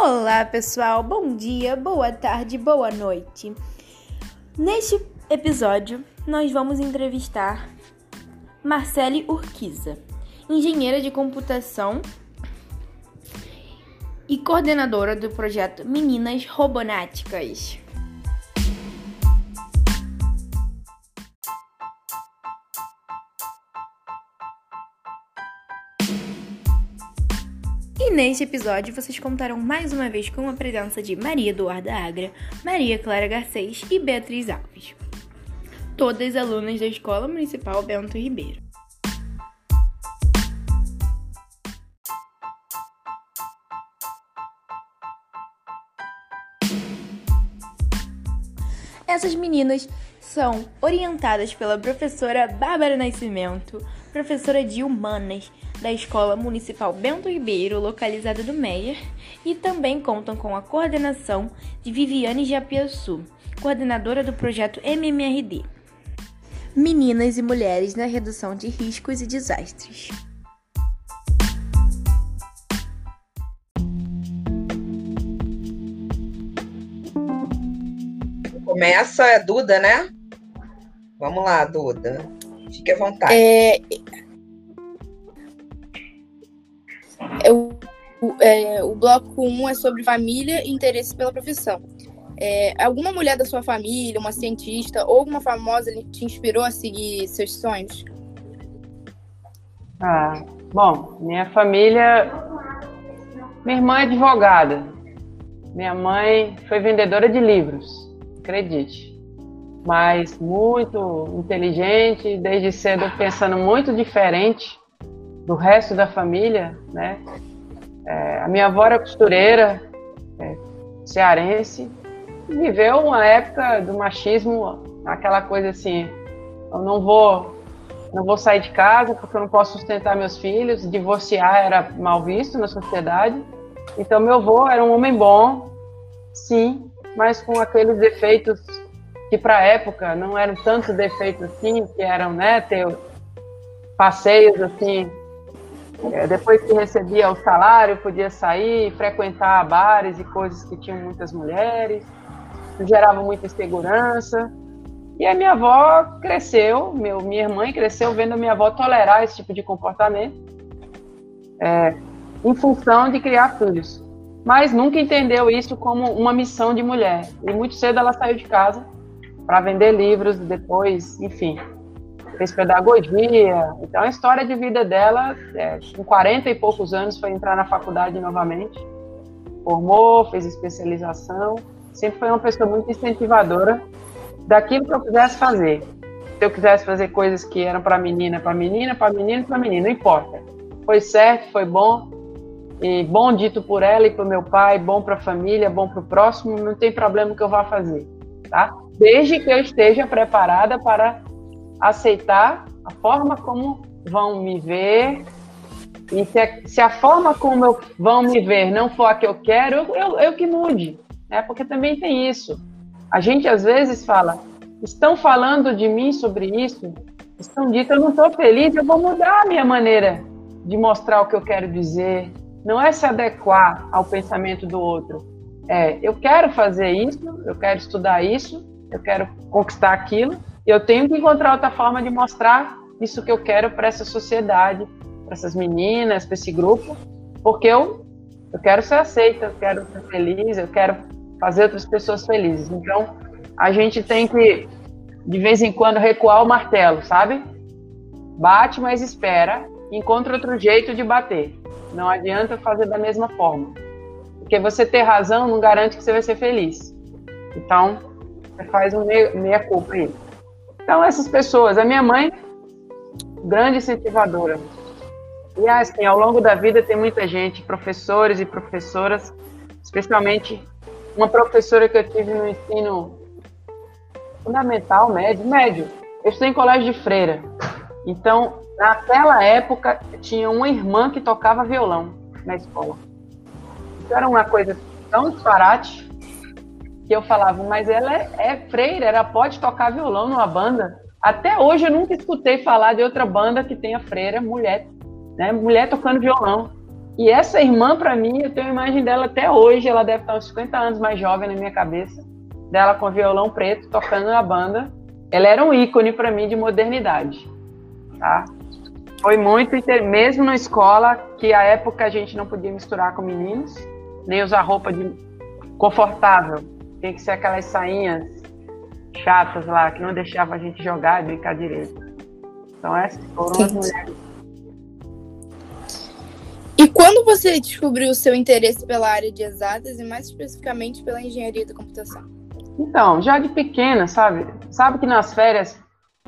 Olá, pessoal. Bom dia, boa tarde, boa noite. Neste episódio, nós vamos entrevistar Marcele Urquiza, engenheira de computação e coordenadora do projeto Meninas Robonáticas. Neste episódio vocês contarão mais uma vez com a presença de Maria Eduarda Agra, Maria Clara Garcês e Beatriz Alves, todas alunas da Escola Municipal Bento Ribeiro. Essas meninas são orientadas pela professora Bárbara Nascimento, professora de Humanas da Escola Municipal Bento Ribeiro, localizada no Meier, e também contam com a coordenação de Viviane Japiaçu, coordenadora do projeto MMRD. Meninas e Mulheres na Redução de Riscos e Desastres. Começa a Duda, né? Vamos lá, Duda. Fique à vontade. É, o, é, o bloco 1 um é sobre família e interesse pela profissão. É, alguma mulher da sua família, uma cientista ou alguma famosa te inspirou a seguir seus sonhos? Ah, bom, minha família. Minha irmã é advogada. Minha mãe foi vendedora de livros, acredite. Mas muito inteligente, desde cedo pensando muito diferente do resto da família, né? É, a minha avó era costureira, é, cearense, viveu uma época do machismo, aquela coisa assim, eu não vou, não vou sair de casa porque eu não posso sustentar meus filhos, divorciar era mal visto na sociedade. Então meu avô era um homem bom, sim, mas com aqueles defeitos que para a época não eram tantos defeitos assim, que eram, né, ter passeios assim depois que recebia o salário, podia sair, frequentar bares e coisas que tinham muitas mulheres, gerava muita insegurança. E a minha avó cresceu, meu, minha mãe cresceu vendo a minha avó tolerar esse tipo de comportamento, é, em função de criar filhos. Mas nunca entendeu isso como uma missão de mulher. E muito cedo ela saiu de casa para vender livros, depois, enfim, fez pedagogia. Então, a história de vida dela, é, com 40 e poucos anos, foi entrar na faculdade novamente. Formou, fez especialização. Sempre foi uma pessoa muito incentivadora daquilo que eu quisesse fazer. Se eu quisesse fazer coisas que eram para menina, para menina, para menino, para menino, não importa. Foi certo, foi bom. E bom dito por ela e para meu pai, bom para a família, bom para o próximo, não tem problema que eu vá fazer, tá? Desde que eu esteja preparada para aceitar a forma como vão me ver. E se a, se a forma como eu, vão me ver não for a que eu quero, eu, eu, eu que mude. Né? Porque também tem isso. A gente às vezes fala, estão falando de mim sobre isso, estão dito, eu não estou feliz, eu vou mudar a minha maneira de mostrar o que eu quero dizer. Não é se adequar ao pensamento do outro. É, eu quero fazer isso, eu quero estudar isso, eu quero conquistar aquilo, eu tenho que encontrar outra forma de mostrar isso que eu quero para essa sociedade, para essas meninas, para esse grupo, porque eu, eu quero ser aceita, eu quero ser feliz, eu quero fazer outras pessoas felizes. Então, a gente tem que, de vez em quando, recuar o martelo, sabe? Bate, mas espera, encontra outro jeito de bater. Não adianta fazer da mesma forma. Porque você ter razão não garante que você vai ser feliz. Então, você faz um meia-culpa aí. Então, essas pessoas, a minha mãe, grande incentivadora. E assim, ao longo da vida tem muita gente, professores e professoras, especialmente uma professora que eu tive no ensino fundamental, médio, médio. Eu estudei em colégio de freira. Então, naquela época, tinha uma irmã que tocava violão na escola. Isso era uma coisa tão disparate que eu falava, mas ela é, é freira, ela pode tocar violão numa banda. Até hoje eu nunca escutei falar de outra banda que tenha freira mulher, né? Mulher tocando violão. E essa irmã, para mim, eu tenho a imagem dela até hoje. Ela deve estar uns 50 anos mais jovem na minha cabeça. Dela com violão preto, tocando na banda. Ela era um ícone para mim de modernidade. Tá? Foi muito, mesmo na escola, que a época a gente não podia misturar com meninos, nem usar roupa de confortável. Tem que ser aquelas sainhas chatas lá, que não deixavam a gente jogar e brincar direito. Então essas foram as mulheres e quando você descobriu o seu interesse pela área de exatas e mais especificamente pela engenharia da computação? Então, já de pequena, sabe? Sabe que nas férias,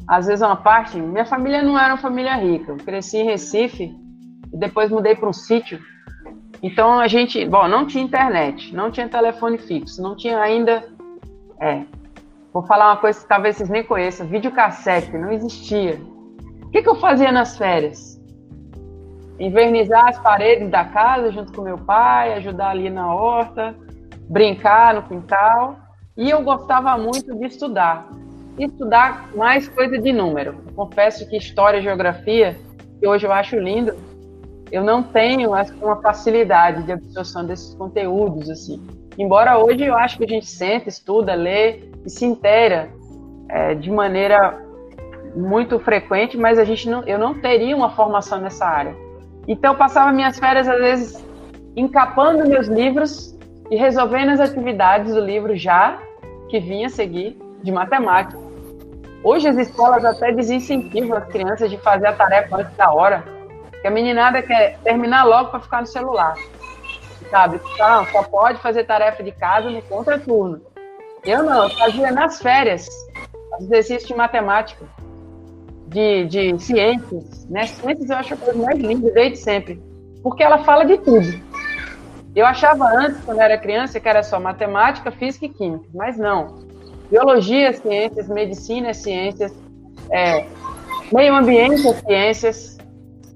às vezes uma parte, minha família não era uma família rica. Eu cresci em Recife e depois mudei para um sítio. Então a gente, bom, não tinha internet, não tinha telefone fixo, não tinha ainda, é, vou falar uma coisa que talvez vocês nem conheçam, videocassete, não existia. O que, que eu fazia nas férias? invernizar as paredes da casa junto com meu pai, ajudar ali na horta, brincar no quintal. E eu gostava muito de estudar. Estudar mais coisa de número. Confesso que história e geografia, que hoje eu acho lindo, eu não tenho uma facilidade de absorção desses conteúdos assim. Embora hoje eu acho que a gente senta, estuda, lê e se inteira é, de maneira muito frequente, mas a gente não, eu não teria uma formação nessa área. Então, eu passava minhas férias, às vezes, encapando meus livros e resolvendo as atividades do livro já que vinha seguir de matemática. Hoje as escolas até desincentivam as crianças de fazer a tarefa antes da hora, que a meninada quer terminar logo para ficar no celular. Sabe? Então, só pode fazer tarefa de casa no contraturno. Eu não, eu fazia nas férias exercícios de matemática de, de ciências, né? Ciências eu acho a coisa mais linda desde sempre, porque ela fala de tudo. Eu achava antes, quando eu era criança, que era só matemática, física e química, mas não. Biologia, ciências, medicina, ciências, é, meio ambiente, ciências,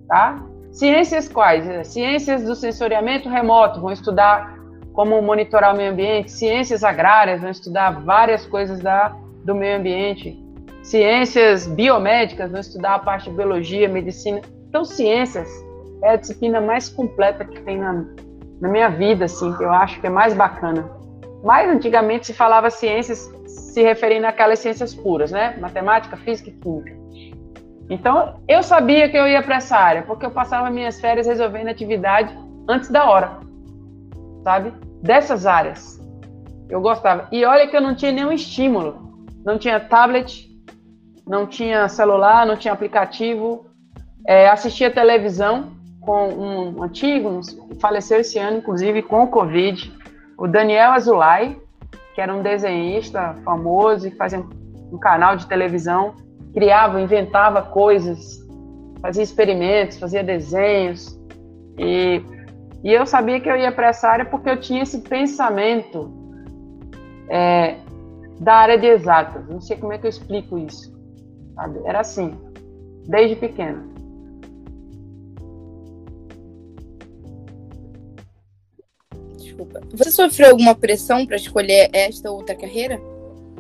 tá? Ciências quais? Ciências do sensoriamento remoto, vão estudar como monitorar o meio ambiente. Ciências agrárias, vão estudar várias coisas da, do meio ambiente. Ciências biomédicas, vão estudar a parte de biologia, medicina. Então, ciências é a disciplina mais completa que tem na, na minha vida, assim, que eu acho que é mais bacana. Mais antigamente se falava ciências se referindo àquelas ciências puras, né? Matemática, física e química. Então, eu sabia que eu ia para essa área, porque eu passava minhas férias resolvendo atividade antes da hora, sabe? Dessas áreas. Eu gostava. E olha que eu não tinha nenhum estímulo. Não tinha tablet, não tinha celular, não tinha aplicativo, é, assistia televisão com um antigo, faleceu esse ano, inclusive, com o Covid, o Daniel Azulay, que era um desenhista famoso e fazia um canal de televisão, criava, inventava coisas, fazia experimentos, fazia desenhos, e, e eu sabia que eu ia para essa área porque eu tinha esse pensamento é, da área de exatas, não sei como é que eu explico isso. Sabe? Era assim, desde pequena. Desculpa. Você sofreu alguma pressão para escolher esta ou outra carreira?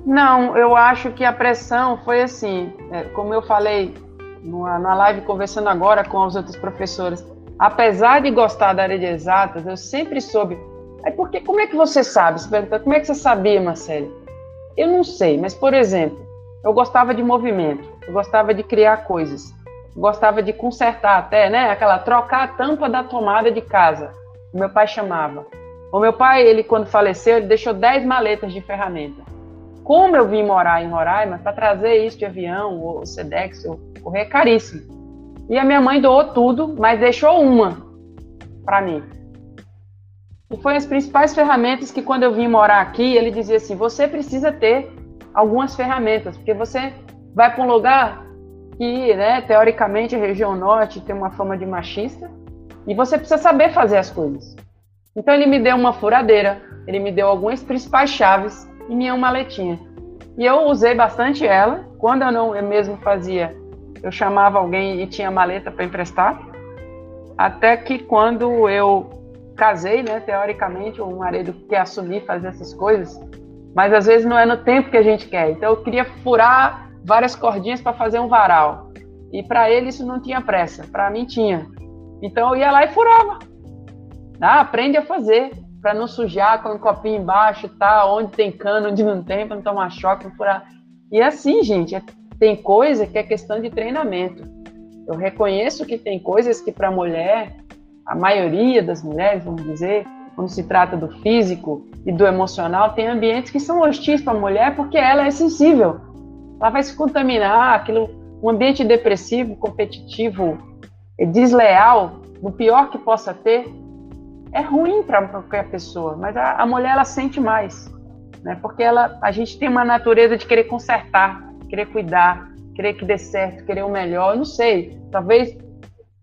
Não, eu acho que a pressão foi assim, é, como eu falei na live conversando agora com as outras professoras. Apesar de gostar da área de exatas, eu sempre soube. Aí porque como é que você sabe? Você pergunta, como é que você sabia, Marcelo? Eu não sei, mas por exemplo, eu gostava de movimento, eu gostava de criar coisas, gostava de consertar até, né? Aquela trocar a tampa da tomada de casa. Meu pai chamava. O meu pai, ele quando faleceu, ele deixou 10 maletas de ferramenta. Como eu vim morar em Roraima, para trazer isso de avião, ou Sedex, ou correr é caríssimo. E a minha mãe doou tudo, mas deixou uma para mim. E foi as principais ferramentas que quando eu vim morar aqui, ele dizia assim: "Você precisa ter algumas ferramentas, porque você vai para um lugar que, né, teoricamente, a região norte tem uma fama de machista, e você precisa saber fazer as coisas. Então ele me deu uma furadeira, ele me deu algumas principais chaves e minha maletinha. E eu usei bastante ela. Quando eu não eu mesmo fazia, eu chamava alguém e tinha maleta para emprestar. Até que quando eu casei, né, teoricamente, o marido quer assumir fazer essas coisas, mas às vezes não é no tempo que a gente quer. Então eu queria furar várias cordinhas para fazer um varal. E para ele isso não tinha pressa, para mim tinha. Então eu ia lá e furava. Ah, aprende a fazer, para não sujar com um copinho embaixo, tá? Onde tem cano, onde não tem, para não tomar choque, não furar. E assim, gente, é, tem coisa que é questão de treinamento. Eu reconheço que tem coisas que para mulher, a maioria das mulheres, vamos dizer, quando se trata do físico e do emocional, tem ambientes que são hostis para a mulher porque ela é sensível. Ela vai se contaminar, aquilo, um ambiente depressivo, competitivo, desleal, no pior que possa ter, é ruim para qualquer pessoa, mas a, a, mulher ela sente mais, né? Porque ela, a gente tem uma natureza de querer consertar, querer cuidar, querer que dê certo, querer o melhor. Eu não sei, talvez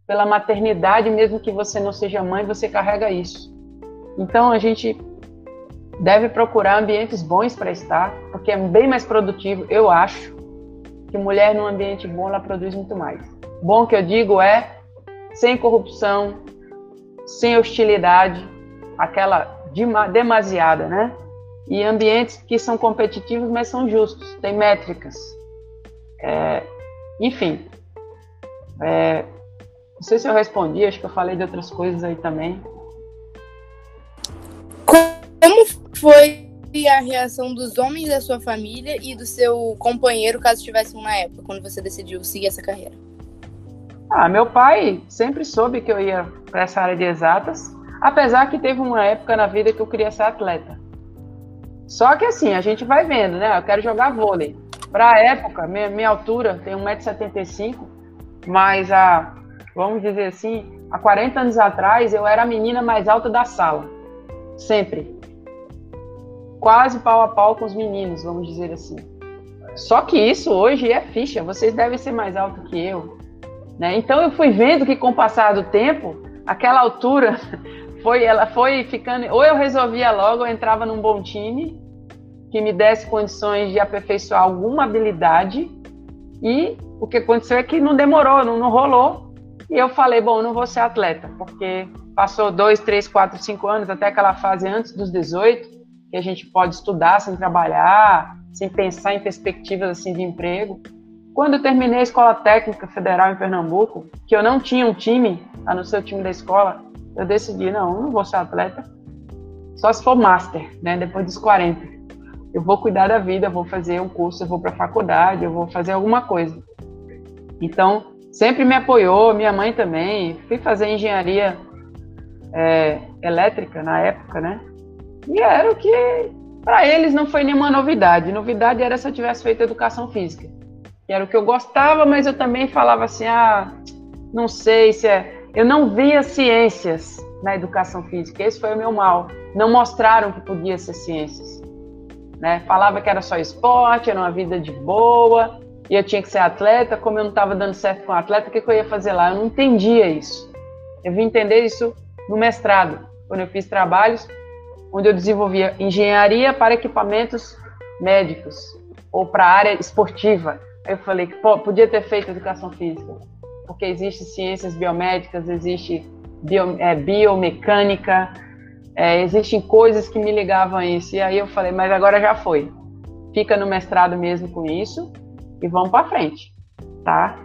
pela maternidade, mesmo que você não seja mãe, você carrega isso. Então a gente deve procurar ambientes bons para estar, porque é bem mais produtivo, eu acho, que mulher num ambiente bom ela produz muito mais. Bom que eu digo é sem corrupção, sem hostilidade, aquela demasiada, né? E ambientes que são competitivos, mas são justos, tem métricas. É, enfim, é, não sei se eu respondi, acho que eu falei de outras coisas aí também. Como foi a reação dos homens da sua família e do seu companheiro, caso tivessem na época, quando você decidiu seguir essa carreira? Ah, meu pai sempre soube que eu ia para essa área de exatas, apesar que teve uma época na vida que eu queria ser atleta. Só que assim, a gente vai vendo, né? Eu quero jogar vôlei. Para a época, minha, minha altura tem 1,75m, mas a, vamos dizer assim, há 40 anos atrás eu era a menina mais alta da sala. Sempre. Quase pau a pau com os meninos, vamos dizer assim. Só que isso hoje é ficha. Vocês devem ser mais alto que eu. Né? Então eu fui vendo que com o passar do tempo, aquela altura foi, ela foi ficando. Ou eu resolvia logo, eu entrava num bom time que me desse condições de aperfeiçoar alguma habilidade. E o que aconteceu é que não demorou, não, não rolou. E eu falei, bom, não vou ser atleta, porque passou dois, três, quatro, cinco anos, até aquela fase antes dos 18, que a gente pode estudar sem trabalhar, sem pensar em perspectivas assim de emprego. Quando eu terminei a Escola Técnica Federal em Pernambuco, que eu não tinha um time, a não ser o time da escola, eu decidi, não, eu não vou ser atleta, só se for master, né, depois dos 40. Eu vou cuidar da vida, vou fazer um curso, eu vou para a faculdade, eu vou fazer alguma coisa. Então, sempre me apoiou, minha mãe também. Fui fazer engenharia é, elétrica na época, né? E era o que, para eles, não foi nenhuma novidade. Novidade era se eu tivesse feito educação física que era o que eu gostava, mas eu também falava assim, ah, não sei se é. Eu não via ciências na educação física, esse foi o meu mal. Não mostraram que podia ser ciências. Né? Falava que era só esporte, era uma vida de boa, e eu tinha que ser atleta. Como eu não estava dando certo com atleta, o que, que eu ia fazer lá? Eu não entendia isso. Eu vim entender isso no mestrado, quando eu fiz trabalhos onde eu desenvolvia engenharia para equipamentos médicos ou para a área esportiva. Eu falei que pô, podia ter feito educação física, porque existe ciências biomédicas, existe bio, é, biomecânica, é, existem coisas que me ligavam a isso. E aí eu falei, mas agora já foi. Fica no mestrado mesmo com isso e vamos para frente, tá?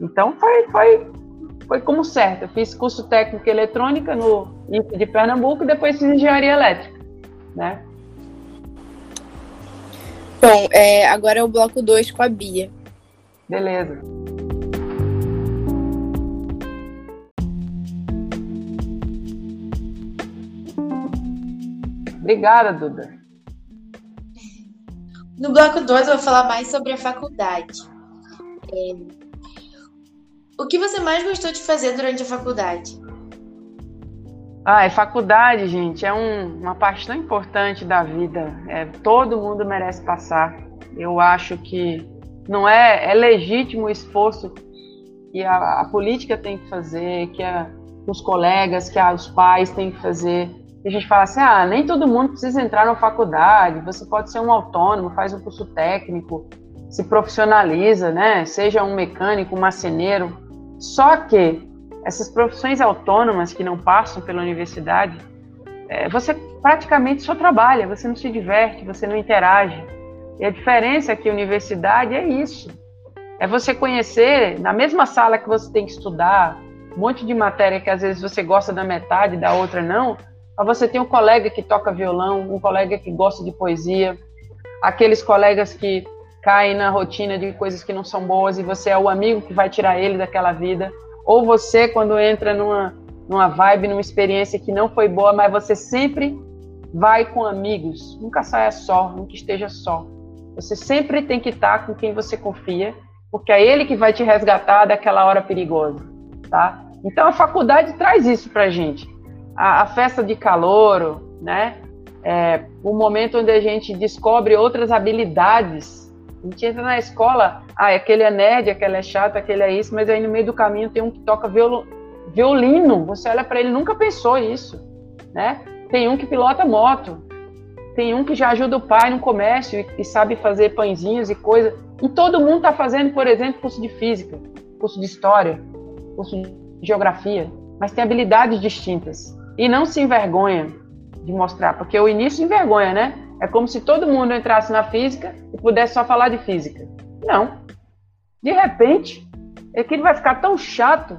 Então foi, foi, foi como certo. Eu fiz curso técnico eletrônica no IFE de Pernambuco e depois fiz engenharia elétrica, né? Bom, é, agora é o bloco 2 com a Bia. Beleza. Obrigada, Duda. No bloco 2 eu vou falar mais sobre a faculdade. É... O que você mais gostou de fazer durante a faculdade? Ah, é faculdade, gente, é um, uma parte tão importante da vida. É, todo mundo merece passar. Eu acho que não é, é legítimo o esforço que a, a política tem que fazer, que a, os colegas, que a, os pais têm que fazer. E a gente fala assim, ah, nem todo mundo precisa entrar na faculdade, você pode ser um autônomo, faz um curso técnico, se profissionaliza, né? Seja um mecânico, um marceneiro. Só que essas profissões autônomas que não passam pela universidade, é, você praticamente só trabalha, você não se diverte, você não interage. E a diferença é que a universidade é isso. É você conhecer, na mesma sala que você tem que estudar, um monte de matéria que às vezes você gosta da metade, da outra não, mas você tem um colega que toca violão, um colega que gosta de poesia, aqueles colegas que caem na rotina de coisas que não são boas e você é o amigo que vai tirar ele daquela vida, ou você quando entra numa numa vibe, numa experiência que não foi boa, mas você sempre vai com amigos, nunca saia só, nunca esteja só. Você sempre tem que estar com quem você confia, porque é ele que vai te resgatar daquela hora perigosa, tá? Então a faculdade traz isso pra gente. A, a festa de calor, né? É, o momento onde a gente descobre outras habilidades. A gente entra na escola, ah, aquele é nerd, aquele é chato, aquele é isso, mas aí no meio do caminho tem um que toca violino. Você olha para ele, nunca pensou isso, né? Tem um que pilota moto, tem um que já ajuda o pai no comércio e, e sabe fazer pãezinhos e coisa. E todo mundo está fazendo, por exemplo, curso de física, curso de história, curso de geografia, mas tem habilidades distintas. E não se envergonha de mostrar, porque o início envergonha, né? É como se todo mundo entrasse na física e pudesse só falar de física. Não. De repente, aquilo vai ficar tão chato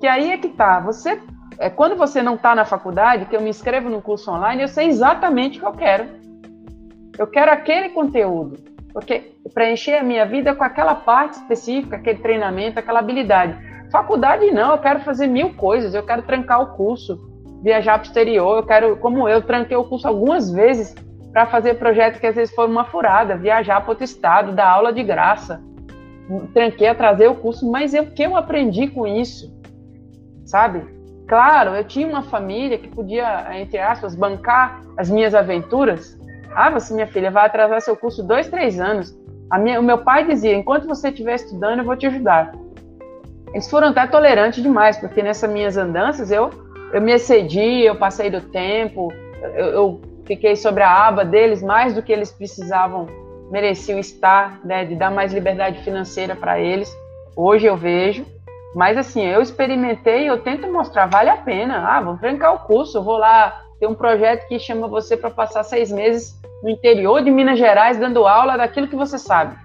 que aí é que tá. Você é, quando você não está na faculdade, que eu me inscrevo no curso online, eu sei exatamente o que eu quero. Eu quero aquele conteúdo, porque preencher a minha vida com aquela parte específica, aquele treinamento, aquela habilidade. Faculdade não, eu quero fazer mil coisas, eu quero trancar o curso, viajar para o exterior, eu quero, como eu, tranquei o curso algumas vezes para fazer projetos que às vezes foram uma furada, viajar para outro estado, dar aula de graça. Tranquei a trazer o curso, mas o que eu aprendi com isso? Sabe? Claro, eu tinha uma família que podia, entre aspas, bancar as minhas aventuras. Ah, você, minha filha, vai atrasar seu curso dois, três anos. Minha, o meu pai dizia: enquanto você estiver estudando, eu vou te ajudar. Eles foram até tolerantes demais, porque nessas minhas andanças eu, eu me excedi, eu passei do tempo, eu, eu fiquei sobre a aba deles mais do que eles precisavam, mereciam estar, né, de dar mais liberdade financeira para eles. Hoje eu vejo. Mas assim, eu experimentei, eu tento mostrar, vale a pena. Ah, vou trancar o curso, vou lá ter um projeto que chama você para passar seis meses no interior de Minas Gerais dando aula daquilo que você sabe.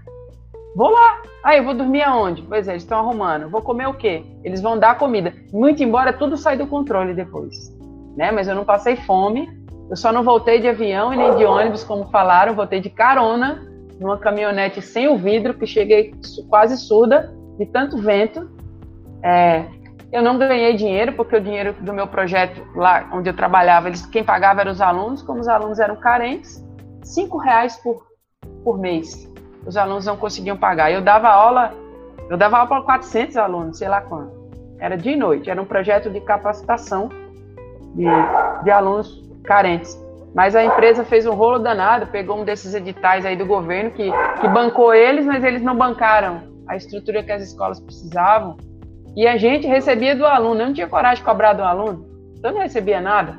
Vou lá. Ah, eu vou dormir aonde? Pois é, eles estão arrumando. Vou comer o quê? Eles vão dar comida. Muito embora tudo saia do controle depois. Né? Mas eu não passei fome. Eu só não voltei de avião e nem de ônibus, como falaram. Voltei de carona numa caminhonete sem o vidro, que cheguei quase surda de tanto vento é, eu não ganhei dinheiro, porque o dinheiro do meu projeto lá onde eu trabalhava, eles, quem pagava eram os alunos, como os alunos eram carentes, cinco reais por, por mês. Os alunos não conseguiam pagar. Eu dava aula, eu dava aula para 400 alunos, sei lá quanto. Era de noite, era um projeto de capacitação de, de alunos carentes. Mas a empresa fez um rolo danado, pegou um desses editais aí do governo que, que bancou eles, mas eles não bancaram a estrutura que as escolas precisavam e a gente recebia do aluno. Eu não tinha coragem de cobrar do aluno. Então não recebia nada.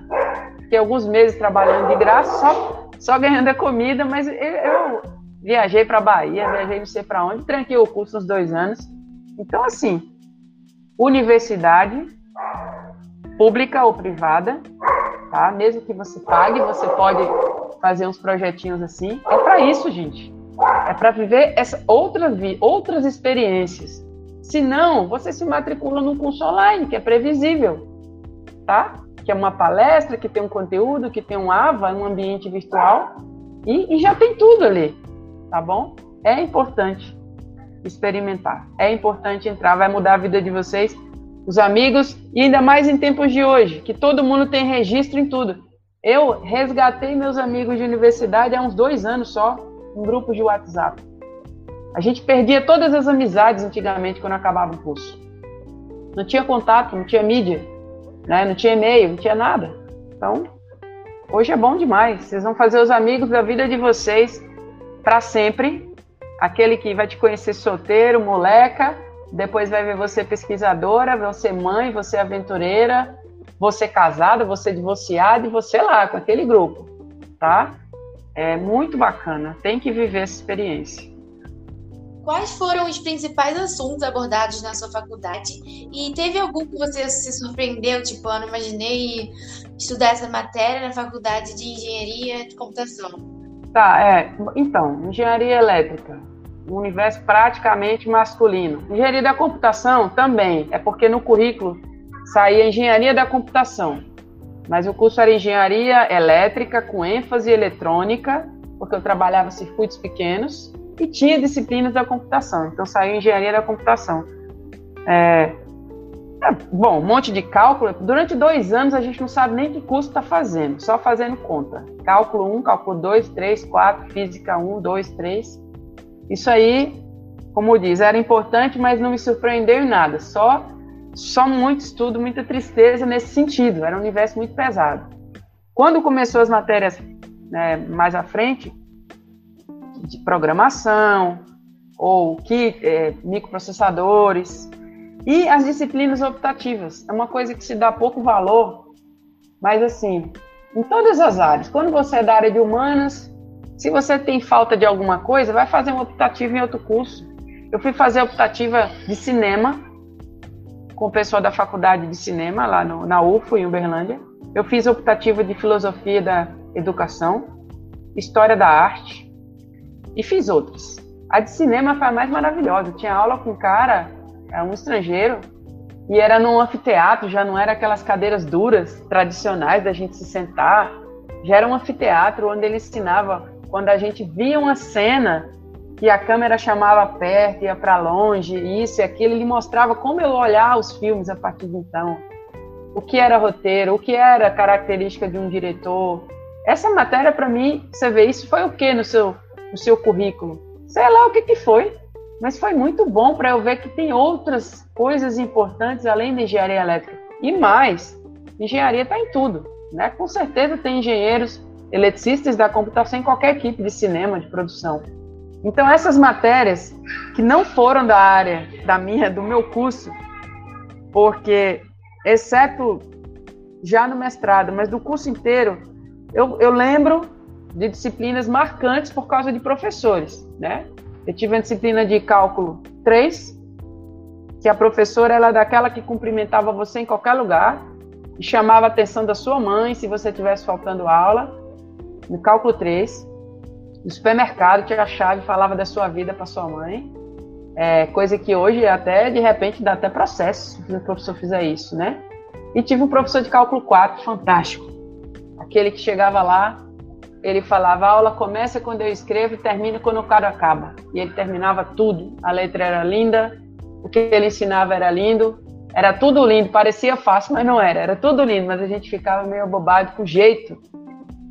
Fiquei alguns meses trabalhando de graça, só, só ganhando a comida, mas eu, eu viajei para Bahia, viajei não sei para onde, tranquei o curso uns dois anos. Então, assim, universidade, pública ou privada, tá? Mesmo que você pague, você pode fazer uns projetinhos assim. É para isso, gente. É para viver essa outra outras experiências. Se não, você se matricula num curso online, que é previsível, tá? Que é uma palestra, que tem um conteúdo, que tem um AVA, um ambiente virtual, e, e já tem tudo ali, tá bom? É importante experimentar, é importante entrar, vai mudar a vida de vocês, os amigos, e ainda mais em tempos de hoje, que todo mundo tem registro em tudo. Eu resgatei meus amigos de universidade há uns dois anos só, em grupos de WhatsApp. A gente perdia todas as amizades antigamente quando acabava o curso. Não tinha contato, não tinha mídia, né? não tinha e-mail, não tinha nada. Então, hoje é bom demais. Vocês vão fazer os amigos da vida de vocês para sempre. Aquele que vai te conhecer solteiro, moleca, depois vai ver você pesquisadora, você mãe, você aventureira, você casada, você divorciada e você lá com aquele grupo, tá? É muito bacana. Tem que viver essa experiência quais foram os principais assuntos abordados na sua faculdade? E teve algum que você se surpreendeu, tipo, eu não imaginei estudar essa matéria na faculdade de engenharia de computação? Tá, é. Então, engenharia elétrica, um universo praticamente masculino. Engenharia da computação também, é porque no currículo saía engenharia da computação. Mas o curso era engenharia elétrica com ênfase eletrônica, porque eu trabalhava circuitos pequenos e tinha disciplinas da computação. Então saiu engenharia da computação. É, é, bom, um monte de cálculo. Durante dois anos a gente não sabe nem que curso está fazendo, só fazendo conta. Cálculo 1, cálculo 2, 3, 4, física 1, 2, 3. Isso aí, como diz, era importante, mas não me surpreendeu em nada. Só, só muito estudo, muita tristeza nesse sentido. Era um universo muito pesado. Quando começou as matérias né, mais à frente, de programação, ou que, é, microprocessadores, e as disciplinas optativas. É uma coisa que se dá pouco valor, mas assim, em todas as áreas. Quando você é da área de humanas, se você tem falta de alguma coisa, vai fazer uma optativa em outro curso. Eu fui fazer optativa de cinema com o pessoal da faculdade de cinema lá no, na UFO, em Uberlândia. Eu fiz optativa de filosofia da educação, história da arte e fiz outras. A de cinema foi a mais maravilhosa. Eu tinha aula com um cara é um estrangeiro, e era num anfiteatro, já não era aquelas cadeiras duras, tradicionais da gente se sentar, já era um anfiteatro onde ele ensinava, quando a gente via uma cena que a câmera chamava perto, ia para longe, isso e aquilo, ele mostrava como eu olhar os filmes a partir de então. O que era roteiro, o que era característica de um diretor. Essa matéria, para mim, você vê, isso foi o que no seu, no seu currículo? Sei lá o que, que foi. Mas foi muito bom para eu ver que tem outras coisas importantes além da engenharia elétrica. E mais, engenharia está em tudo. Né? Com certeza tem engenheiros eletricistas da computação em qualquer equipe de cinema, de produção. Então essas matérias que não foram da área da minha, do meu curso, porque exceto já no mestrado, mas do curso inteiro, eu, eu lembro de disciplinas marcantes por causa de professores, né? Eu tive a disciplina de cálculo 3, que a professora era é daquela que cumprimentava você em qualquer lugar e chamava a atenção da sua mãe se você estivesse faltando aula. No cálculo 3, no supermercado tinha a chave falava da sua vida para sua mãe. É, coisa que hoje até de repente dá até processo se o professor fizer isso, né? E tive um professor de cálculo 4 fantástico. Aquele que chegava lá, ele falava: a aula começa quando eu escrevo e termina quando o cara acaba. E ele terminava tudo. A letra era linda, o que ele ensinava era lindo, era tudo lindo. Parecia fácil, mas não era. Era tudo lindo, mas a gente ficava meio bobado com o jeito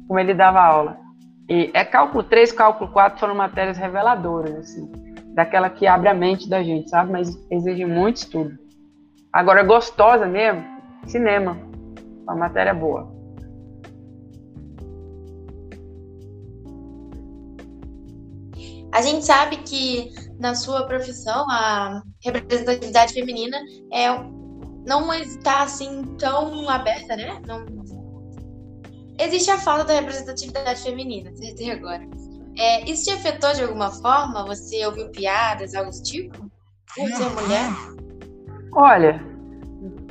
como ele dava aula. E é cálculo 3, cálculo 4 foram matérias reveladoras, assim, daquela que abre a mente da gente, sabe? Mas exige muito estudo. Agora, gostosa mesmo, cinema. Uma matéria boa. A gente sabe que na sua profissão a representatividade feminina é não está assim tão aberta, né? Não existe a falta da representatividade feminina, até agora. É, isso te afetou de alguma forma? Você ouviu piadas, algo do tipo? Por ser mulher? Olha,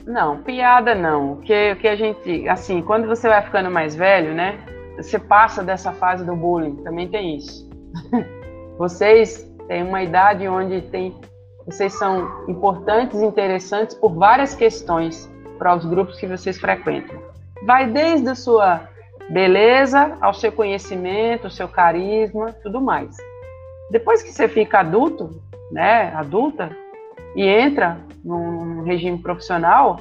não, piada não. O que, o que a gente, assim, quando você vai ficando mais velho, né? Você passa dessa fase do bullying, também tem isso. Vocês têm uma idade onde tem, vocês são importantes interessantes por várias questões para os grupos que vocês frequentam. Vai desde a sua beleza ao seu conhecimento, o seu carisma, tudo mais. Depois que você fica adulto, né, adulta, e entra num regime profissional,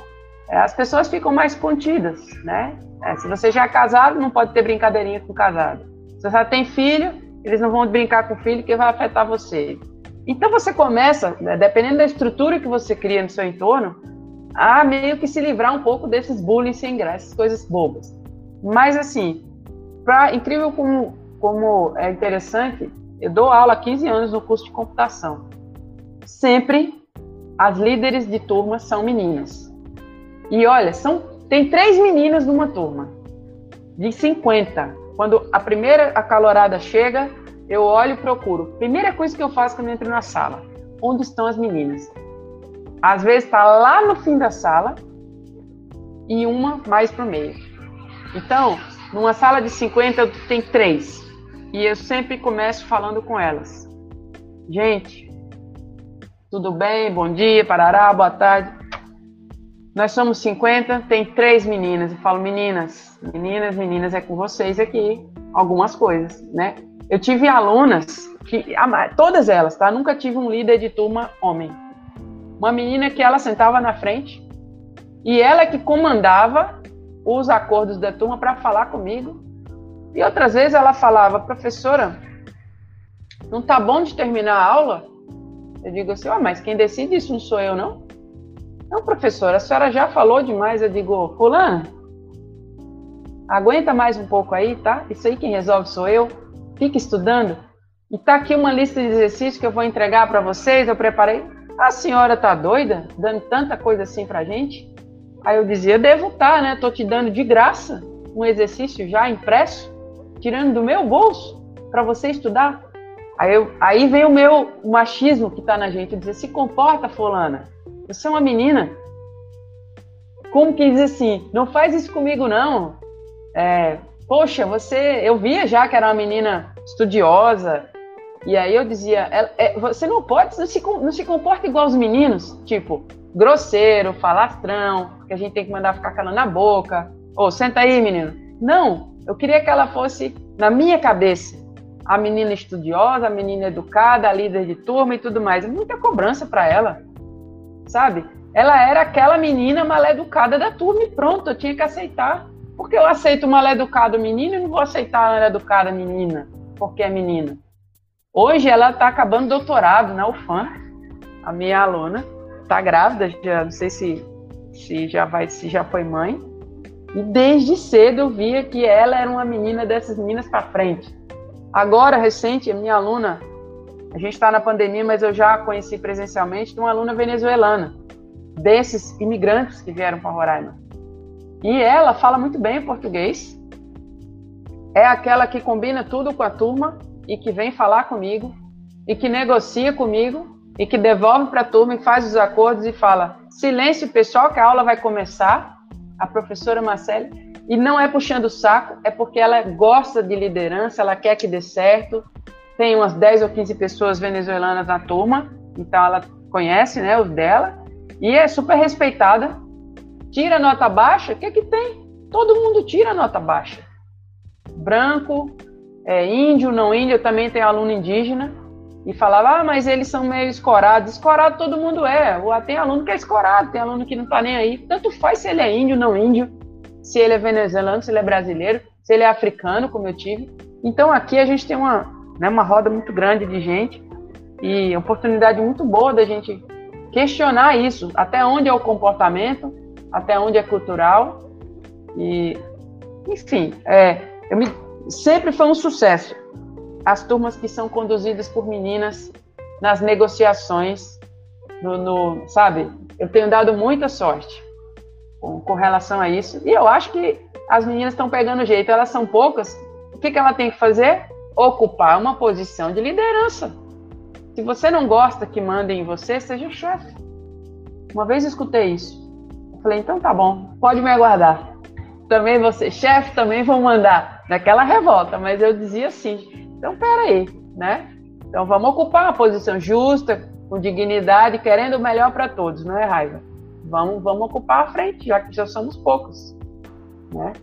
é, as pessoas ficam mais contidas, né? É, se você já é casado, não pode ter brincadeirinha com casado. Se você já tem filho, eles não vão brincar com o filho que vai afetar você. Então você começa, né, dependendo da estrutura que você cria no seu entorno, a meio que se livrar um pouco desses bullying sem graça, essas coisas bobas. Mas assim, pra, incrível como, como é interessante, eu dou aula há 15 anos no curso de computação. Sempre as líderes de turma são meninas. E olha, são, tem três meninas numa turma, de 50. Quando a primeira acalorada chega, eu olho e procuro. Primeira coisa que eu faço quando eu entro na sala: onde estão as meninas? Às vezes está lá no fim da sala e uma mais para o meio. Então, numa sala de 50 tem três. E eu sempre começo falando com elas. Gente, tudo bem? Bom dia, parará, boa tarde. nós somos 50, tem três meninas. Eu falo, meninas, meninas, meninas, é com vocês aqui algumas coisas, né? Eu tive alunas que, todas elas, tá? Nunca tive um líder de turma homem. Uma menina que ela sentava na frente e ela que comandava os acordos da turma para falar comigo. E outras vezes ela falava, professora, não tá bom de terminar a aula? Eu digo assim, oh, mas quem decide isso não sou eu, não? Não, professora, a senhora já falou demais. Eu digo, fulano, aguenta mais um pouco aí, tá? Isso aí quem resolve sou eu. Fica estudando. E tá aqui uma lista de exercícios que eu vou entregar para vocês. Eu preparei. A senhora tá doida, dando tanta coisa assim pra gente? Aí eu dizia, devo estar, tá, né? Tô te dando de graça um exercício já impresso, tirando do meu bolso para você estudar. Aí, eu, aí vem o meu machismo que tá na gente, eu dizia, se comporta, fulana. Você é uma menina. Como que diz assim? Não faz isso comigo, não. É, Poxa, você. Eu via já que era uma menina estudiosa. E aí eu dizia: é, é, Você não pode, não se, não se comporta igual os meninos. Tipo, grosseiro, falastrão, que a gente tem que mandar ficar calando a boca. Ô, oh, senta aí, menino. Não, eu queria que ela fosse, na minha cabeça, a menina estudiosa, a menina educada, a líder de turma e tudo mais. Muita cobrança para ela sabe? Ela era aquela menina maleducada da turma e pronto, eu tinha que aceitar. Porque eu aceito maleducado menino e não vou aceitar maleducada menina, porque é menina. Hoje ela está acabando doutorado na UFAM, a minha aluna, está grávida, já não sei se, se já vai, se já foi mãe. E desde cedo eu via que ela era uma menina dessas meninas para frente. Agora, recente, a minha aluna a gente está na pandemia, mas eu já conheci presencialmente uma aluna venezuelana, desses imigrantes que vieram para Roraima. E ela fala muito bem português, é aquela que combina tudo com a turma e que vem falar comigo e que negocia comigo e que devolve para a turma e faz os acordos e fala: silêncio, pessoal, que a aula vai começar. A professora Marcele. E não é puxando o saco, é porque ela gosta de liderança, ela quer que dê certo, tem umas 10 ou 15 pessoas venezuelanas na turma, então ela conhece né, os dela, e é super respeitada. Tira nota baixa, o que, que tem? Todo mundo tira nota baixa. Branco, é, índio, não índio, também tem aluno indígena, e falava, ah, mas eles são meio escorados. Escorado todo mundo é. Tem aluno que é escorado, tem aluno que não tá nem aí. Tanto faz se ele é índio, não índio, se ele é venezuelano, se ele é brasileiro, se ele é africano, como eu tive. Então aqui a gente tem uma, né, uma roda muito grande de gente e oportunidade muito boa da gente questionar isso, até onde é o comportamento, até onde é cultural e, enfim, é, me, sempre foi um sucesso as turmas que são conduzidas por meninas nas negociações, no, no sabe? Eu tenho dado muita sorte com, com, relação a isso e eu acho que as meninas estão pegando jeito, elas são poucas. O que, que ela tem que fazer? ocupar uma posição de liderança. Se você não gosta que mandem em você, seja chefe. Uma vez escutei isso. Eu falei, então tá bom, pode me aguardar. Também você, chefe, também vou mandar. Naquela revolta, mas eu dizia assim, então peraí, né? Então vamos ocupar uma posição justa, com dignidade, querendo o melhor para todos, não é raiva. Vamos, vamos ocupar a frente, já que já somos poucos, né?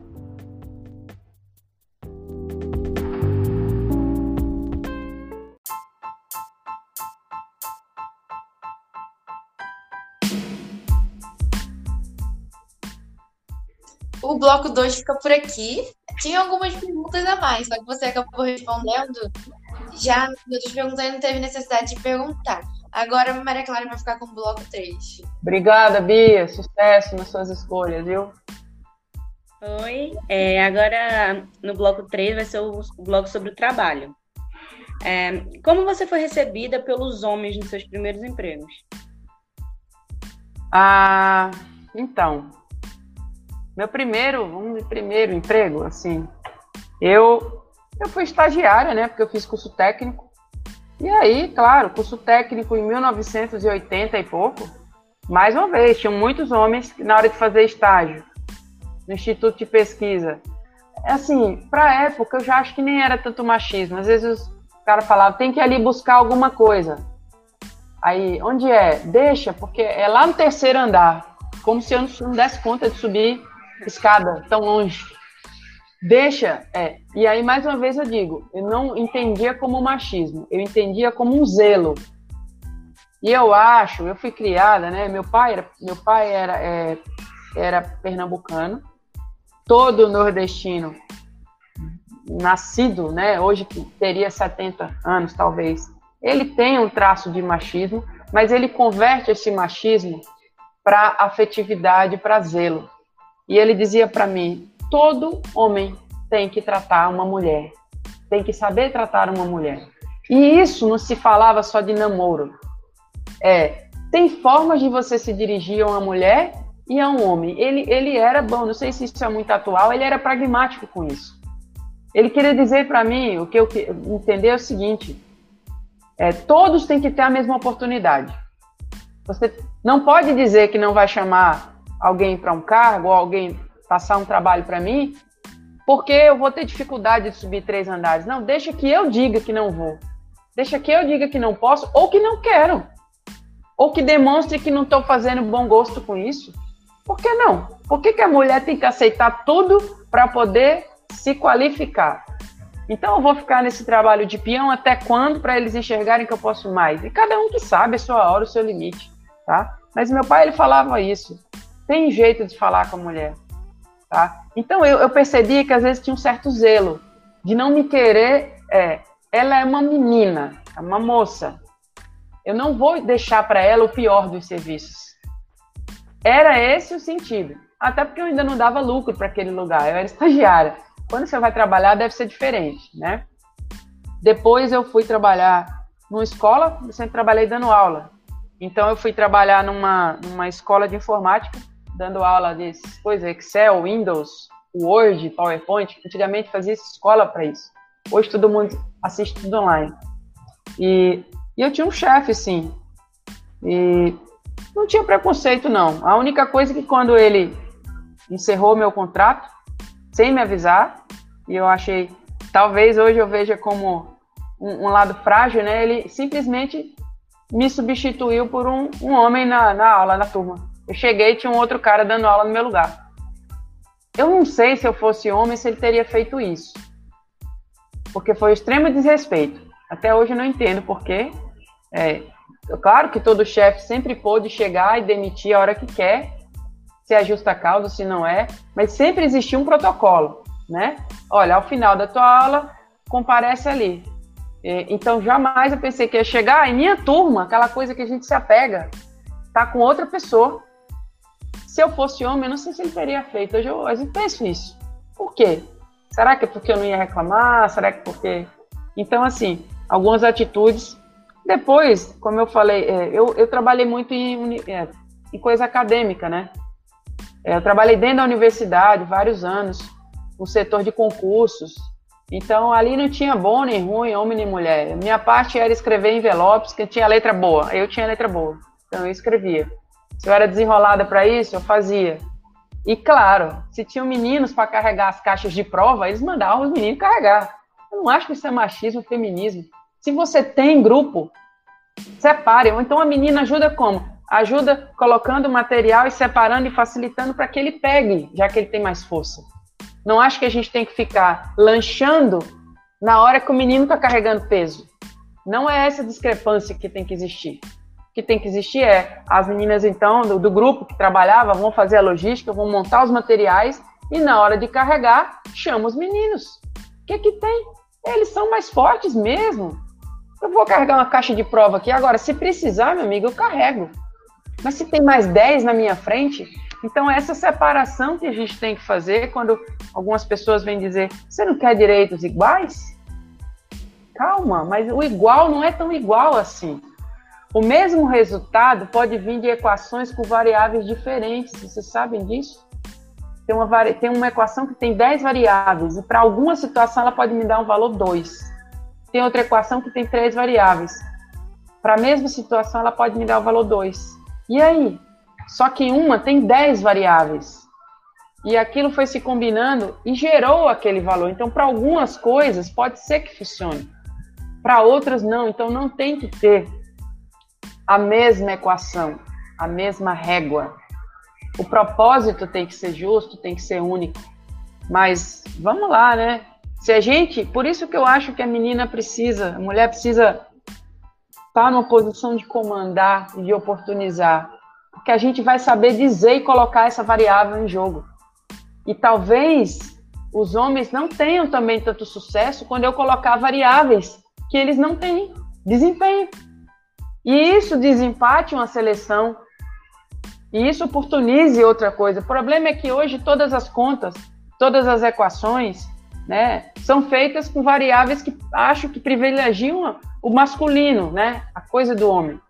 O bloco 2 fica por aqui. Tinha algumas perguntas a mais, só que você acabou respondendo. Já outras perguntas aí não teve necessidade de perguntar. Agora a Maria Clara vai ficar com o bloco 3. Obrigada, Bia. Sucesso nas suas escolhas, viu? Oi. É, agora, no bloco 3, vai ser o, o bloco sobre o trabalho. É, como você foi recebida pelos homens nos seus primeiros empregos? Ah, então, meu primeiro, um primeiro emprego, assim, eu, eu fui estagiária, né? Porque eu fiz curso técnico. E aí, claro, curso técnico em 1980 e pouco, mais uma vez, tinham muitos homens na hora de fazer estágio no Instituto de Pesquisa. Assim, para época, eu já acho que nem era tanto machismo. Às vezes os caras falavam, tem que ir ali buscar alguma coisa. Aí, onde é? Deixa, porque é lá no terceiro andar. como se eu não desse conta de subir escada tão longe. Deixa, é. E aí, mais uma vez, eu digo, eu não entendia como machismo, eu entendia como um zelo. E eu acho, eu fui criada, né? Meu pai era, meu pai era, é, era pernambucano, todo nordestino, nascido, né? Hoje teria 70 anos, talvez. Ele tem um traço de machismo, mas ele converte esse machismo para afetividade, para zelo. E ele dizia para mim: todo homem tem que tratar uma mulher, tem que saber tratar uma mulher. E isso não se falava só de namoro. É, tem formas de você se dirigir a uma mulher e a um homem. Ele, ele era bom, não sei se isso é muito atual, ele era pragmático com isso. Ele queria dizer para mim, o que eu entender é o seguinte: é, todos têm que ter a mesma oportunidade. Você não pode dizer que não vai chamar alguém para um cargo ou alguém passar um trabalho para mim, porque eu vou ter dificuldade de subir três andares. Não, deixa que eu diga que não vou. Deixa que eu diga que não posso ou que não quero. Ou que demonstre que não estou fazendo bom gosto com isso. Por que não? Por que, que a mulher tem que aceitar tudo para poder se qualificar? Então eu vou ficar nesse trabalho de peão até quando para eles enxergarem que eu posso mais? E cada um que sabe a sua hora, o seu limite, tá? Mas meu pai ele falava isso. Tem jeito de falar com a mulher. Tá? Então eu, eu percebi que às vezes tinha um certo zelo de não me querer. É, ela é uma menina, é uma moça. Eu não vou deixar para ela o pior dos serviços. Era esse o sentido. Até porque eu ainda não dava lucro para aquele lugar, eu era estagiária. Quando você vai trabalhar, deve ser diferente, né? Depois eu fui trabalhar numa escola, eu sempre trabalhei dando aula. Então eu fui trabalhar numa, numa escola de informática dando aula de coisas, Excel, Windows, Word, PowerPoint. Antigamente fazia escola para isso. Hoje todo mundo assiste tudo online. E, e eu tinha um chefe, sim. E não tinha preconceito, não. A única coisa é que quando ele encerrou meu contrato, sem me avisar, e eu achei, talvez hoje eu veja como um, um lado frágil, né? Ele simplesmente me substituiu por um, um homem na, na aula, na turma. Eu cheguei e tinha um outro cara dando aula no meu lugar. Eu não sei se eu fosse homem se ele teria feito isso. Porque foi extremo desrespeito. Até hoje eu não entendo por quê. É, claro que todo chefe sempre pôde chegar e demitir a hora que quer, se é justa causa, se não é, mas sempre existiu um protocolo, né? Olha, ao final da tua aula, comparece ali. Então, jamais eu pensei que ia chegar em minha turma, aquela coisa que a gente se apega, tá com outra pessoa. Se eu fosse homem, não sei se ele teria feito. Hoje eu, a gente pensa isso. Por quê? Será que é porque eu não ia reclamar? Será que é porque. Então, assim, algumas atitudes. Depois, como eu falei, é, eu, eu trabalhei muito em, é, em coisa acadêmica, né? É, eu trabalhei dentro da universidade vários anos, no setor de concursos. Então, ali não tinha bom nem ruim, homem nem mulher. Minha parte era escrever envelopes que tinha letra boa. Eu tinha letra boa, então eu escrevia. Se eu era desenrolada para isso, eu fazia. E claro, se tinham meninos para carregar as caixas de prova, eles mandavam os meninos carregar. Eu não acho que isso é machismo, feminismo. Se você tem grupo, separe. Ou então a menina ajuda como? Ajuda colocando material e separando e facilitando para que ele pegue, já que ele tem mais força. Não acho que a gente tem que ficar lanchando na hora que o menino está carregando peso. Não é essa discrepância que tem que existir que tem que existir é as meninas, então, do, do, grupo que trabalhava, vão fazer a logística, vão montar os materiais e na hora de carregar, chama os meninos. O que que tem? Eles são mais fortes mesmo. Eu vou carregar uma caixa de prova aqui agora. Se precisar, meu amigo, eu carrego. Mas se tem mais 10 na minha frente, então essa separação que a gente tem que fazer quando algumas pessoas vêm dizer: você não quer direitos iguais? Calma, mas o igual não é tão igual assim. O mesmo resultado pode vir de equações com variáveis diferentes, vocês sabem disso? Tem uma, tem uma equação que tem 10 variáveis, e para alguma situação ela pode me dar um valor 2. Tem outra equação que tem 3 variáveis. Para a mesma situação ela pode me dar o valor 2. E aí? Só que uma tem 10 variáveis. E aquilo foi se combinando e gerou aquele valor. Então, para algumas coisas, pode ser que funcione. Para outras, não. Então, não tem que ter a mesma equação, a mesma régua. o propósito tem que ser justo, tem que ser único. Mas vamos lá, né? Se a gente, por isso que eu acho que a menina precisa, a mulher precisa estar numa posição de comandar e de oportunizar, porque a gente vai saber dizer e colocar essa variável em jogo. E talvez os homens não tenham também tanto sucesso quando eu colocar variáveis que eles não têm desempenho. E isso desempate uma seleção. E isso oportunize outra coisa. O problema é que hoje todas as contas, todas as equações, né, são feitas com variáveis que acho que privilegiam o masculino, né, a coisa do homem.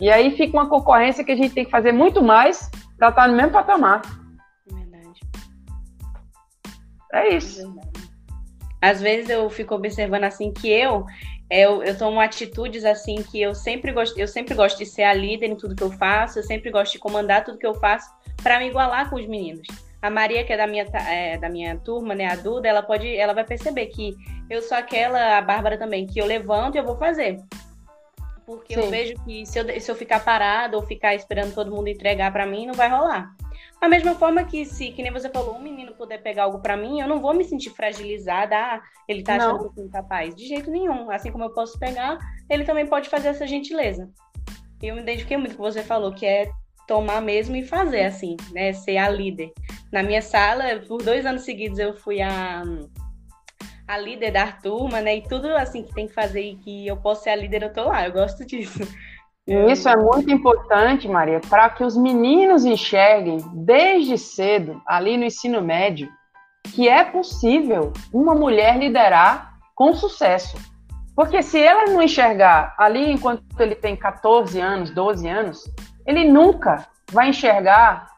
E aí fica uma concorrência que a gente tem que fazer muito mais para estar no mesmo patamar. Verdade. É isso. Às vezes eu fico observando assim que eu eu, eu tomo atitudes assim que eu sempre gosto, eu sempre gosto de ser a líder em tudo que eu faço, eu sempre gosto de comandar tudo que eu faço para me igualar com os meninos. A Maria, que é da minha, é, da minha turma, né, a Duda, ela pode, ela vai perceber que eu sou aquela, a Bárbara também, que eu levanto e eu vou fazer. Porque Sim. eu vejo que se eu, se eu ficar parada ou ficar esperando todo mundo entregar para mim, não vai rolar. Da mesma forma que se, que nem você falou, um menino puder pegar algo para mim, eu não vou me sentir fragilizada, ah, ele tá achando não. que eu incapaz. De jeito nenhum. Assim como eu posso pegar, ele também pode fazer essa gentileza. E eu me identifiquei muito com o que você falou, que é tomar mesmo e fazer, assim, né? Ser a líder. Na minha sala, por dois anos seguidos, eu fui a, a líder da turma, né? E tudo assim que tem que fazer e que eu posso ser a líder, eu tô lá. Eu gosto disso. Isso é muito importante, Maria, para que os meninos enxerguem desde cedo, ali no ensino médio, que é possível uma mulher liderar com sucesso. Porque se ela não enxergar ali enquanto ele tem 14 anos, 12 anos, ele nunca vai enxergar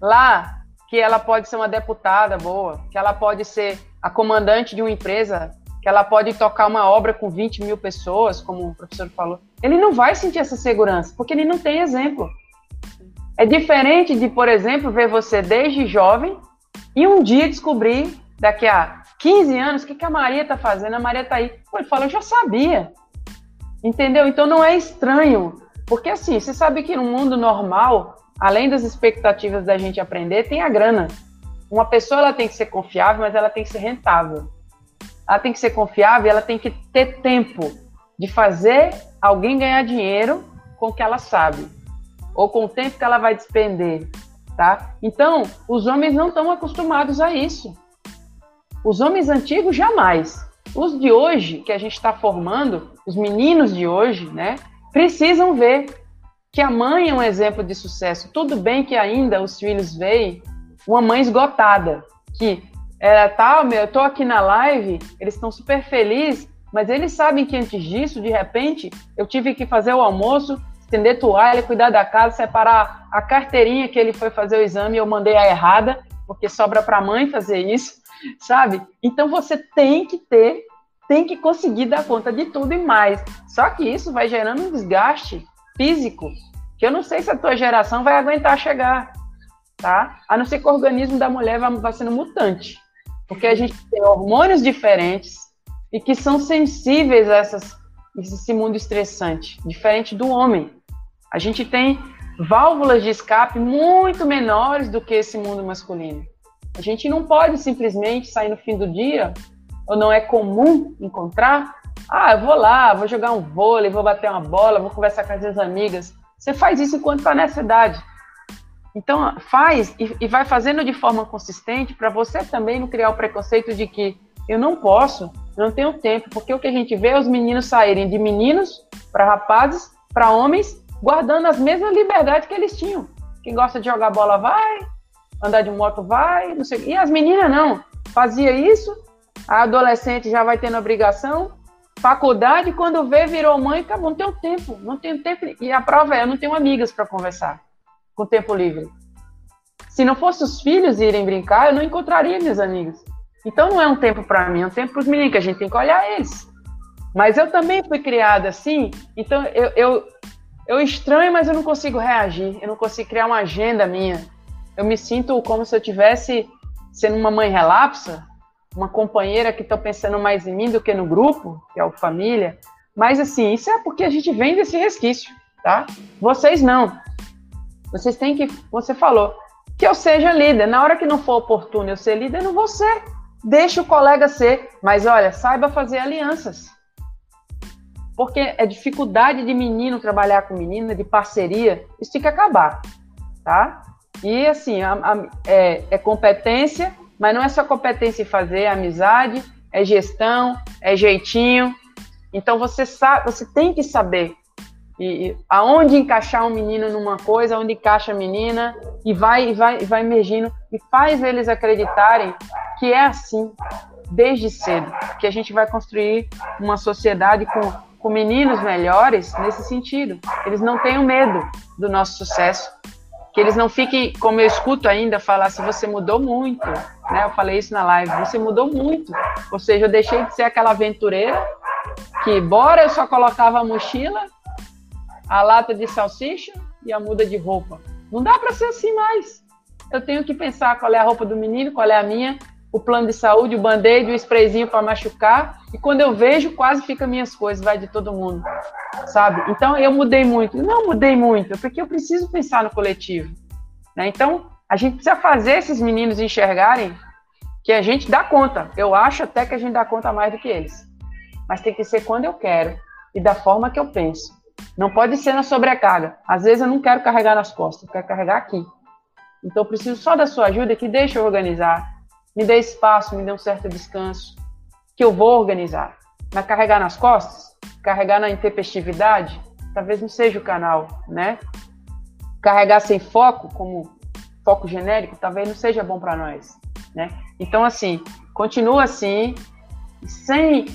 lá que ela pode ser uma deputada boa, que ela pode ser a comandante de uma empresa, que ela pode tocar uma obra com 20 mil pessoas, como o professor falou. Ele não vai sentir essa segurança, porque ele não tem exemplo. É diferente de, por exemplo, ver você desde jovem e um dia descobrir, daqui a 15 anos, o que, que a Maria está fazendo? A Maria está aí. Pô, ele fala, eu já sabia. Entendeu? Então não é estranho porque assim, você sabe que no mundo normal, além das expectativas da gente aprender, tem a grana. Uma pessoa ela tem que ser confiável, mas ela tem que ser rentável. Ela tem que ser confiável, ela tem que ter tempo de fazer alguém ganhar dinheiro com o que ela sabe, ou com o tempo que ela vai despender, tá? Então, os homens não estão acostumados a isso. Os homens antigos jamais. Os de hoje que a gente está formando, os meninos de hoje, né? precisam ver que a mãe é um exemplo de sucesso. Tudo bem que ainda os filhos veem uma mãe esgotada, que é tal, meu, eu tô aqui na live, eles estão super felizes, mas eles sabem que antes disso, de repente, eu tive que fazer o almoço, estender toalha, cuidar da casa, separar a carteirinha que ele foi fazer o exame, eu mandei a errada, porque sobra para a mãe fazer isso, sabe? Então você tem que ter tem que conseguir dar conta de tudo e mais. Só que isso vai gerando um desgaste físico que eu não sei se a tua geração vai aguentar chegar, tá? A não ser que o organismo da mulher vá sendo mutante, porque a gente tem hormônios diferentes e que são sensíveis a essas, esse mundo estressante, diferente do homem. A gente tem válvulas de escape muito menores do que esse mundo masculino. A gente não pode simplesmente sair no fim do dia ou não é comum encontrar, ah, eu vou lá, vou jogar um vôlei, vou bater uma bola, vou conversar com as minhas amigas. Você faz isso enquanto está nessa idade. Então, faz e, e vai fazendo de forma consistente para você também não criar o preconceito de que eu não posso, não tenho tempo, porque o que a gente vê é os meninos saírem de meninos para rapazes, para homens, guardando as mesmas liberdades que eles tinham. Quem gosta de jogar bola vai, andar de moto vai, não sei. E as meninas não. Fazia isso, a adolescente já vai tendo obrigação, faculdade, quando vê, virou mãe, acabou, não tenho tempo, não tenho tempo. E a prova é, eu não tenho amigas para conversar com tempo livre. Se não fosse os filhos irem brincar, eu não encontraria minhas amigas. Então não é um tempo para mim, é um tempo para os meninos, que a gente tem que olhar eles. Mas eu também fui criada assim, então eu, eu, eu estranho, mas eu não consigo reagir, eu não consigo criar uma agenda minha. Eu me sinto como se eu tivesse sendo uma mãe relapsa, uma companheira que está pensando mais em mim do que no grupo, que é o família. Mas assim, isso é porque a gente vem desse resquício, tá? Vocês não. Vocês têm que, você falou, que eu seja líder. Na hora que não for oportuno eu ser líder, não vou ser. Deixa o colega ser. Mas olha, saiba fazer alianças. Porque é dificuldade de menino trabalhar com menina, de parceria, isso tem que acabar, tá? E assim, a, a, é, é competência, mas não é só competência em fazer, é amizade, é gestão, é jeitinho. Então você sabe, você tem que saber e, e, aonde encaixar um menino numa coisa, onde encaixa a menina, e vai, vai, vai emergindo, e faz eles acreditarem que é assim, desde cedo, que a gente vai construir uma sociedade com, com meninos melhores nesse sentido. Eles não tenham medo do nosso sucesso, que eles não fiquem, como eu escuto ainda, falar se você mudou muito, né? Eu falei isso na live, você mudou muito. Ou seja, eu deixei de ser aquela aventureira que, embora eu só colocava a mochila, a lata de salsicha e a muda de roupa. Não dá para ser assim mais. Eu tenho que pensar qual é a roupa do menino, qual é a minha, o plano de saúde, o band-aid, o sprayzinho para machucar. E quando eu vejo, quase fica minhas coisas, vai de todo mundo, sabe? Então eu mudei muito. Não mudei muito, porque eu preciso pensar no coletivo. Né? Então a gente precisa fazer esses meninos enxergarem que a gente dá conta. Eu acho até que a gente dá conta mais do que eles. Mas tem que ser quando eu quero e da forma que eu penso. Não pode ser na sobrecarga. Às vezes eu não quero carregar nas costas, eu quero carregar aqui. Então eu preciso só da sua ajuda que deixa eu organizar. Me dê espaço, me dê um certo descanso, que eu vou organizar. Mas carregar nas costas, carregar na intempestividade, talvez não seja o canal, né? Carregar sem foco, como foco genérico, talvez não seja bom para nós, né? Então assim, continua assim, sem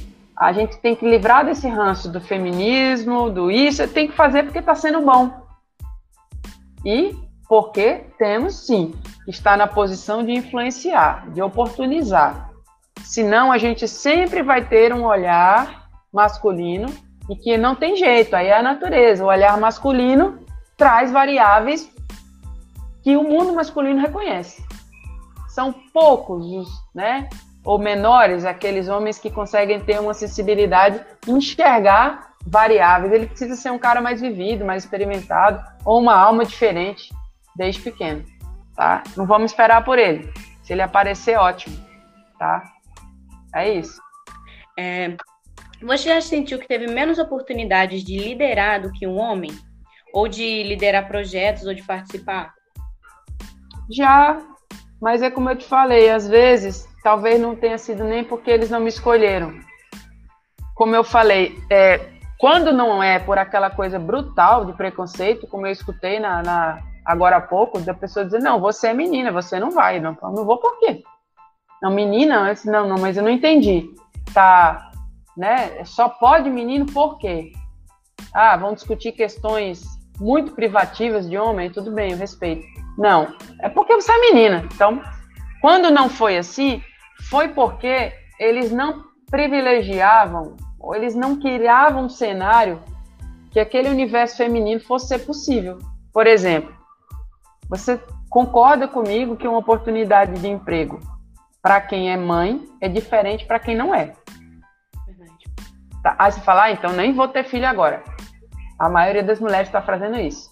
a gente tem que livrar desse ranço do feminismo, do isso, tem que fazer porque está sendo bom. E porque temos sim que estar na posição de influenciar, de oportunizar. Senão a gente sempre vai ter um olhar masculino e que não tem jeito, aí é a natureza. O olhar masculino traz variáveis que o mundo masculino reconhece. São poucos os, né, ou menores, aqueles homens que conseguem ter uma sensibilidade, enxergar variáveis. Ele precisa ser um cara mais vivido, mais experimentado, ou uma alma diferente desde pequeno, tá? Não vamos esperar por ele. Se ele aparecer, ótimo, tá? É isso. É, você já sentiu que teve menos oportunidades de liderar do que um homem? Ou de liderar projetos ou de participar? Já, mas é como eu te falei, às vezes talvez não tenha sido nem porque eles não me escolheram. Como eu falei, é, quando não é por aquela coisa brutal de preconceito, como eu escutei na, na agora há pouco, da pessoa dizer, não, você é menina, você não vai. Não, não vou por quê? Não, menina, disse, não, não, mas eu não entendi. Tá, né? Só pode menino por quê? Ah, vão discutir questões muito privativas de homem, tudo bem, eu respeito. Não, é porque você é menina. Então, quando não foi assim, foi porque eles não privilegiavam, ou eles não criavam um cenário que aquele universo feminino fosse ser possível. Por exemplo, você concorda comigo que uma oportunidade de emprego para quem é mãe é diferente para quem não é? Verdade. Tá, aí você fala, ah, então nem vou ter filho agora. A maioria das mulheres está fazendo isso.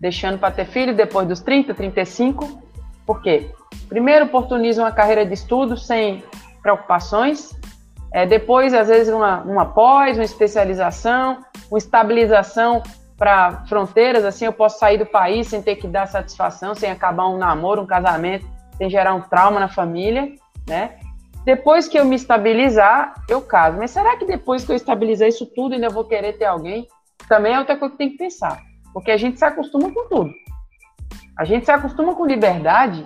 Deixando para ter filho depois dos 30, 35. Por quê? Primeiro, oportuniza uma carreira de estudo sem preocupações. É, depois, às vezes, uma, uma pós, uma especialização, uma estabilização para fronteiras. Assim, eu posso sair do país sem ter que dar satisfação, sem acabar um namoro, um casamento, sem gerar um trauma na família, né? Depois que eu me estabilizar, eu caso. Mas será que depois que eu estabilizar isso tudo, ainda vou querer ter alguém? Também é outra coisa que tem que pensar. Porque a gente se acostuma com tudo. A gente se acostuma com liberdade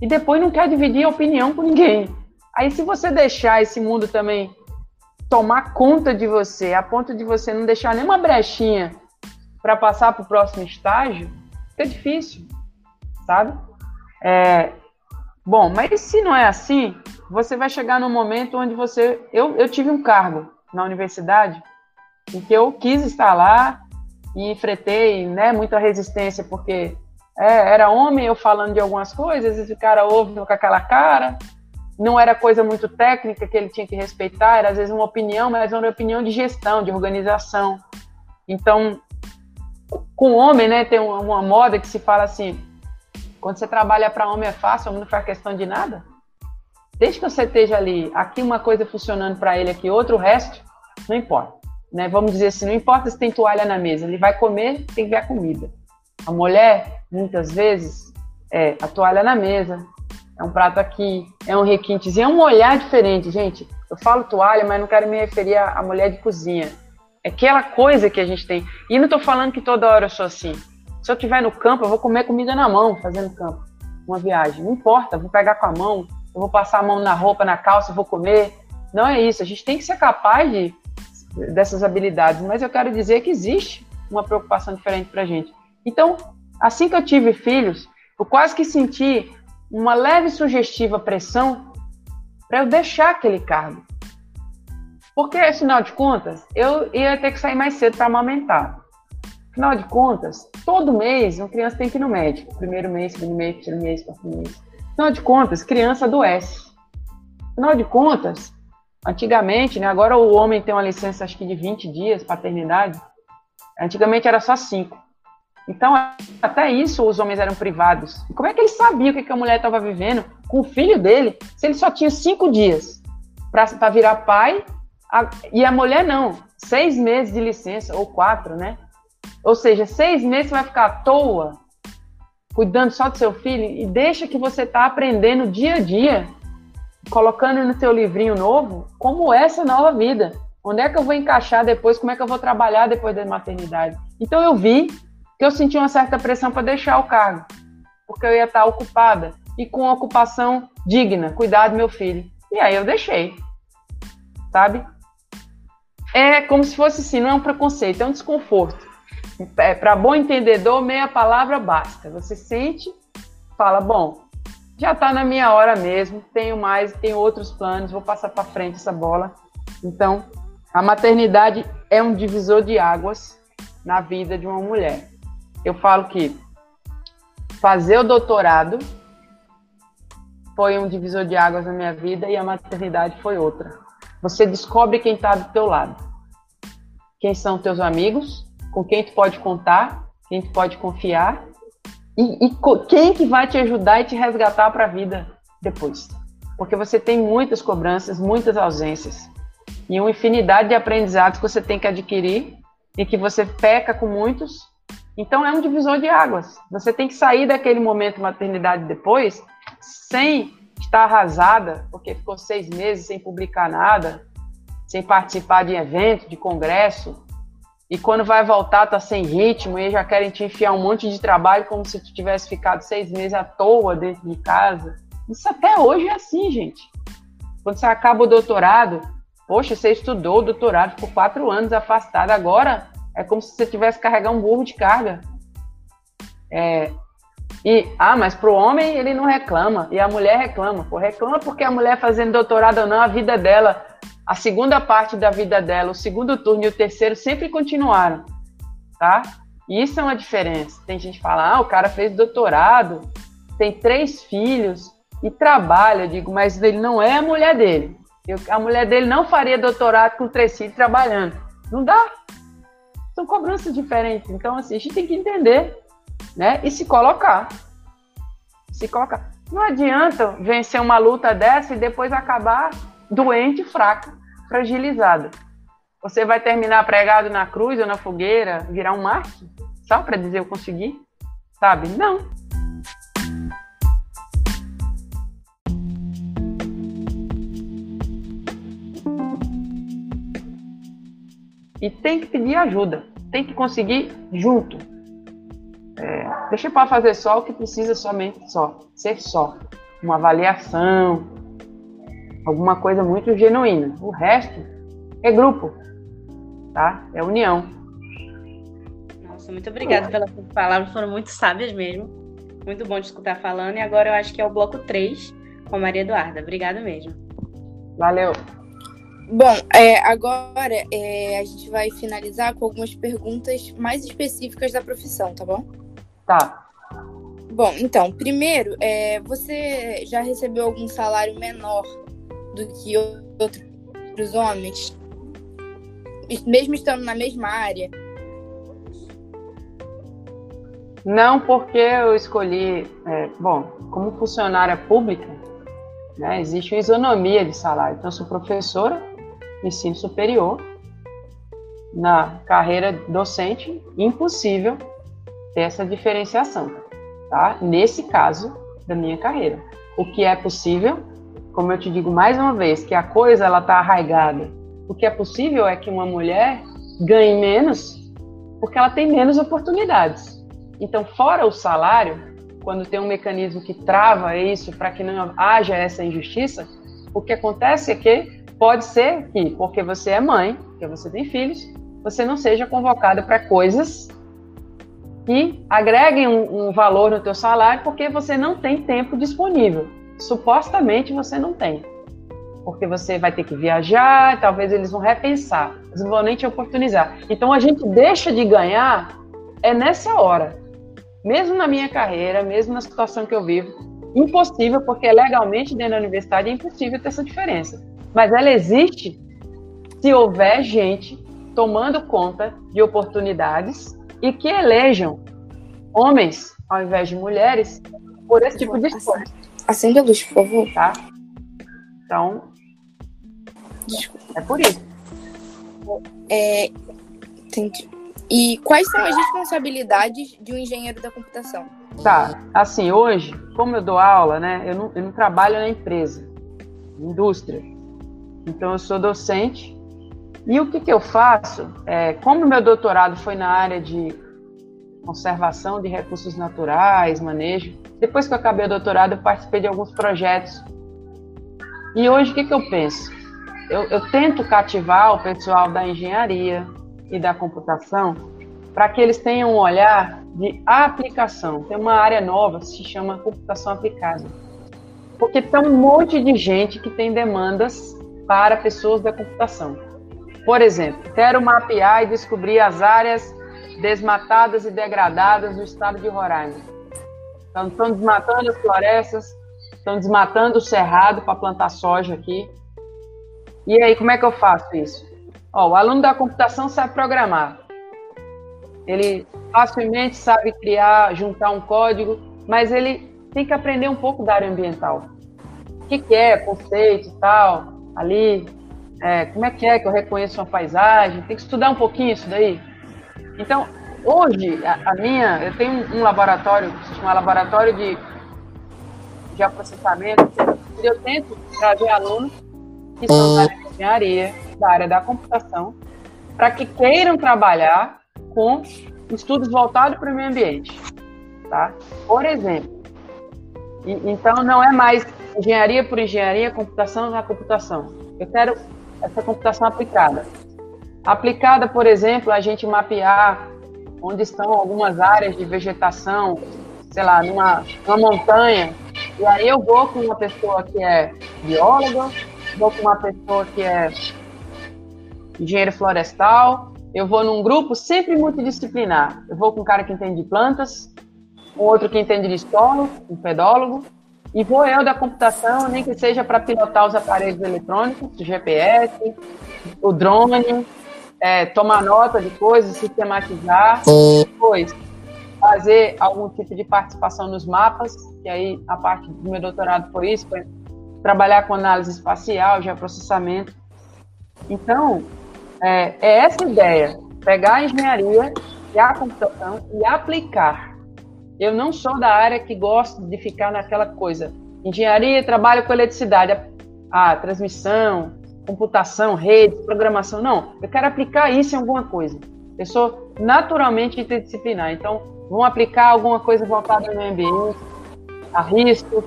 e depois não quer dividir opinião com ninguém. Aí, se você deixar esse mundo também tomar conta de você, a ponto de você não deixar nenhuma brechinha para passar para o próximo estágio, fica difícil, sabe? É, bom, mas se não é assim, você vai chegar num momento onde você. Eu, eu tive um cargo na universidade em que eu quis estar lá e enfrentei né, muita resistência, porque é, era homem eu falando de algumas coisas, e o cara ouve com aquela cara. Não era coisa muito técnica que ele tinha que respeitar, era às vezes uma opinião, mas uma opinião de gestão, de organização. Então, com o homem, né, tem uma, moda que se fala assim: Quando você trabalha para homem é fácil, homem não faz questão de nada. Desde que você esteja ali, aqui uma coisa funcionando para ele, aqui outro, o resto, não importa. Né? Vamos dizer assim, não importa se tem toalha na mesa, ele vai comer, tem que ver a comida. A mulher, muitas vezes, é a toalha na mesa, é um prato aqui, é um requintezinho, é um olhar diferente, gente. Eu falo toalha, mas não quero me referir à mulher de cozinha. É aquela coisa que a gente tem. E não estou falando que toda hora eu sou assim. Se eu estiver no campo, eu vou comer comida na mão, fazendo campo. Uma viagem. Não importa, vou pegar com a mão, eu vou passar a mão na roupa, na calça, eu vou comer. Não é isso. A gente tem que ser capaz de, dessas habilidades. Mas eu quero dizer que existe uma preocupação diferente para gente. Então, assim que eu tive filhos, eu quase que senti uma leve sugestiva pressão para eu deixar aquele cargo. Porque, afinal de contas, eu ia ter que sair mais cedo para amamentar. Afinal de contas, todo mês uma criança tem que ir no médico. Primeiro mês, segundo mês, terceiro mês, quarto mês. Afinal de contas, criança adoece. Afinal de contas, antigamente, né, agora o homem tem uma licença acho que de 20 dias, paternidade. Antigamente era só 5. Então, até isso os homens eram privados. Como é que ele sabia o que, a mulher estava vivendo com o filho dele, se ele só tinha cinco dias para virar pai, a, e a mulher não, seis meses de licença, ou quatro, né? Ou seja, seis meses você vai ficar à toa, cuidando só do seu filho, e deixa que você está aprendendo dia a dia, colocando no seu livrinho novo, como é essa nova vida. Onde é que eu vou encaixar depois? Como é que eu vou trabalhar depois da maternidade? Então eu vi que eu senti uma certa pressão para deixar o cargo, porque eu ia estar ocupada e com ocupação digna, cuidar do meu filho. E aí eu deixei, sabe? É como se fosse assim, não é um preconceito, é um desconforto. É, para bom entendedor, meia palavra basta. Você sente, fala, bom, já está na minha hora mesmo, tenho mais, tenho outros planos, vou passar para frente essa bola. Então, a maternidade é um divisor de águas na vida de uma mulher eu falo que fazer o doutorado foi um divisor de águas na minha vida e a maternidade foi outra. Você descobre quem está do teu lado. Quem são teus amigos, com quem tu pode contar, quem tu pode confiar e, e quem que vai te ajudar e te resgatar para a vida depois. Porque você tem muitas cobranças, muitas ausências e uma infinidade de aprendizados que você tem que adquirir e que você peca com muitos então é um divisor de águas. Você tem que sair daquele momento maternidade depois sem estar arrasada, porque ficou seis meses sem publicar nada, sem participar de evento, de congresso, e quando vai voltar tá sem ritmo e já querem te enfiar um monte de trabalho como se tu tivesse ficado seis meses à toa dentro de casa. Isso até hoje é assim, gente. Quando você acaba o doutorado, poxa, você estudou o doutorado, ficou quatro anos afastado, agora é como se você tivesse que carregar um burro de carga. É, e, ah, mas para o homem ele não reclama, e a mulher reclama. Pô, reclama porque a mulher fazendo doutorado ou não, a vida dela, a segunda parte da vida dela, o segundo turno e o terceiro sempre continuaram, tá? E isso é uma diferença. Tem gente que fala, ah, o cara fez doutorado, tem três filhos e trabalha. Eu digo, mas ele não é a mulher dele. Eu, a mulher dele não faria doutorado com três filhos trabalhando. Não dá são cobranças diferentes. Então, assim, a gente tem que entender, né? E se colocar. Se colocar. Não adianta vencer uma luta dessa e depois acabar doente, fraca, fragilizada. Você vai terminar pregado na cruz ou na fogueira, virar um mártir? Só para dizer eu consegui? Sabe? Não. E tem que pedir ajuda, tem que conseguir junto. É, deixa para fazer só o que precisa somente só, ser só. Uma avaliação, alguma coisa muito genuína. O resto é grupo, tá? É união. Nossa, muito obrigada pelas palavras, foram muito sábias mesmo. Muito bom de escutar falando. E agora eu acho que é o bloco 3 com a Maria Eduarda. Obrigada mesmo. Valeu. Bom, é, agora é, a gente vai finalizar com algumas perguntas mais específicas da profissão, tá bom? Tá. Bom, então, primeiro, é, você já recebeu algum salário menor do que outros homens? Mesmo estando na mesma área? Não, porque eu escolhi, é, bom, como funcionária pública, né, existe uma isonomia de salário. Então, eu sou professora, ensino superior, na carreira docente, impossível ter essa diferenciação, tá? Nesse caso da minha carreira. O que é possível, como eu te digo mais uma vez, que a coisa ela está arraigada. O que é possível é que uma mulher ganhe menos porque ela tem menos oportunidades. Então, fora o salário, quando tem um mecanismo que trava isso para que não haja essa injustiça, o que acontece é que pode ser que, porque você é mãe, porque você tem filhos, você não seja convocada para coisas que agreguem um, um, valor no teu salário, porque você não tem tempo disponível. Supostamente você não tem. Porque você vai ter que viajar, talvez eles vão repensar, eles vão nem te oportunizar. Então a gente deixa de ganhar é nessa hora mesmo na minha carreira, mesmo na situação que eu vivo, impossível, porque legalmente dentro da universidade é impossível ter essa diferença. Mas ela existe se houver gente tomando conta de oportunidades e que elejam homens ao invés de mulheres por esse tipo de esforço. Acende a luz, por favor. Tá? Então, Desculpa. é por isso. É, entendi. E quais são as responsabilidades de um engenheiro da computação? Tá, assim, hoje, como eu dou aula, né, eu não, eu não trabalho na empresa, indústria. Então, eu sou docente. E o que, que eu faço? É, como meu doutorado foi na área de conservação de recursos naturais, manejo, depois que eu acabei o doutorado, eu participei de alguns projetos. E hoje, o que, que eu penso? Eu, eu tento cativar o pessoal da engenharia, e da computação para que eles tenham um olhar de aplicação. Tem uma área nova que se chama computação aplicada. Porque tem um monte de gente que tem demandas para pessoas da computação. Por exemplo, quero mapear e descobrir as áreas desmatadas e degradadas do estado de Roraima. Então, estão desmatando as florestas, estão desmatando o cerrado para plantar soja aqui. E aí, como é que eu faço isso? Ó, o aluno da computação sabe programar. Ele facilmente sabe criar, juntar um código, mas ele tem que aprender um pouco da área ambiental. O que, que é conceito e tal, ali, é, como é que é que eu reconheço uma paisagem, tem que estudar um pouquinho isso daí. Então, hoje, a, a minha, eu tenho um, um laboratório, que se chama Laboratório de Geoprocessamento, e eu tento trazer alunos que são da área de engenharia, da área da computação para que queiram trabalhar com estudos voltados para o meio ambiente. Tá? Por exemplo, então não é mais engenharia por engenharia, computação na computação. Eu quero essa computação aplicada. Aplicada, por exemplo, a gente mapear onde estão algumas áreas de vegetação, sei lá, numa, numa montanha, e aí eu vou com uma pessoa que é bióloga, vou com uma pessoa que é engenheiro florestal. Eu vou num grupo sempre multidisciplinar. Eu vou com um cara que entende de plantas, um outro que entende de solo, um pedólogo, e vou eu da computação, nem que seja para pilotar os aparelhos eletrônicos, o GPS, o drone, é, tomar nota de coisas, sistematizar, depois fazer algum tipo de participação nos mapas, que aí a parte do meu doutorado foi isso, foi trabalhar com análise espacial, geoprocessamento. Então, é, é essa ideia, pegar a engenharia e a computação e aplicar. Eu não sou da área que gosta de ficar naquela coisa. Engenharia, trabalho com eletricidade, a, a transmissão, computação, rede, programação. Não, eu quero aplicar isso em alguma coisa. Eu sou naturalmente interdisciplinar, então vamos aplicar alguma coisa voltada meio ambiente, a risco,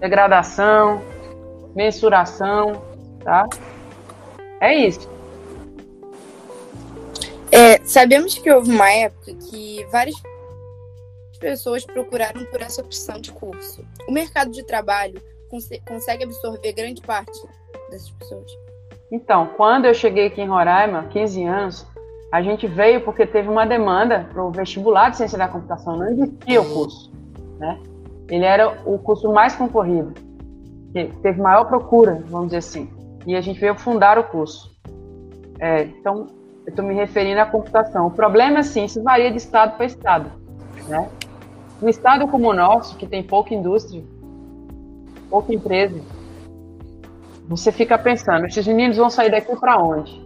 degradação, mensuração, tá? É isso. É, sabemos que houve uma época que várias pessoas procuraram por essa opção de curso. O mercado de trabalho consegue absorver grande parte dessas pessoas? Então, quando eu cheguei aqui em Roraima, 15 anos, a gente veio porque teve uma demanda para o vestibular de ciência da computação. Não existia o curso, né? Ele era o curso mais concorrido, que teve maior procura, vamos dizer assim. E a gente veio fundar o curso. É, então, eu estou me referindo à computação. O problema é assim, isso varia de estado para estado. Né? Um estado como o nosso, que tem pouca indústria, pouca empresa, você fica pensando, esses meninos vão sair daqui para onde?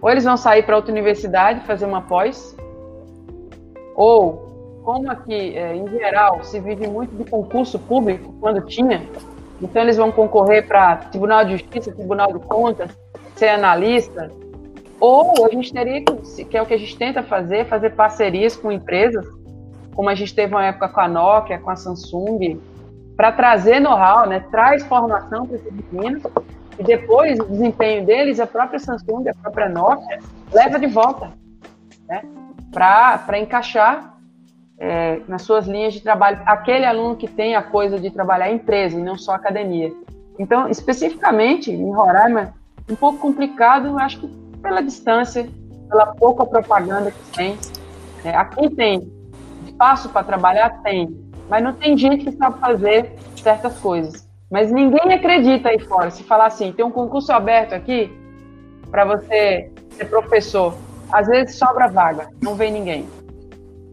Ou eles vão sair para outra universidade fazer uma pós, ou como aqui é, em geral se vive muito de concurso público quando tinha, então eles vão concorrer para Tribunal de Justiça, Tribunal de Contas, ser analista, ou a gente teria que, que é o que a gente tenta fazer, fazer parcerias com empresas, como a gente teve uma época com a Nokia, com a Samsung, para trazer know-how, né? Traz formação para esses meninos e depois o desempenho deles, a própria Samsung, a própria Nokia, leva de volta, né? Para encaixar é, nas suas linhas de trabalho aquele aluno que tem a coisa de trabalhar em empresa e não só academia. Então, especificamente em Roraima, um pouco complicado, acho que pela distância, pela pouca propaganda que tem. É, aqui tem espaço para trabalhar? Tem. Mas não tem gente que sabe fazer certas coisas. Mas ninguém acredita aí fora. Se falar assim, tem um concurso aberto aqui para você ser professor. Às vezes sobra vaga, não vem ninguém.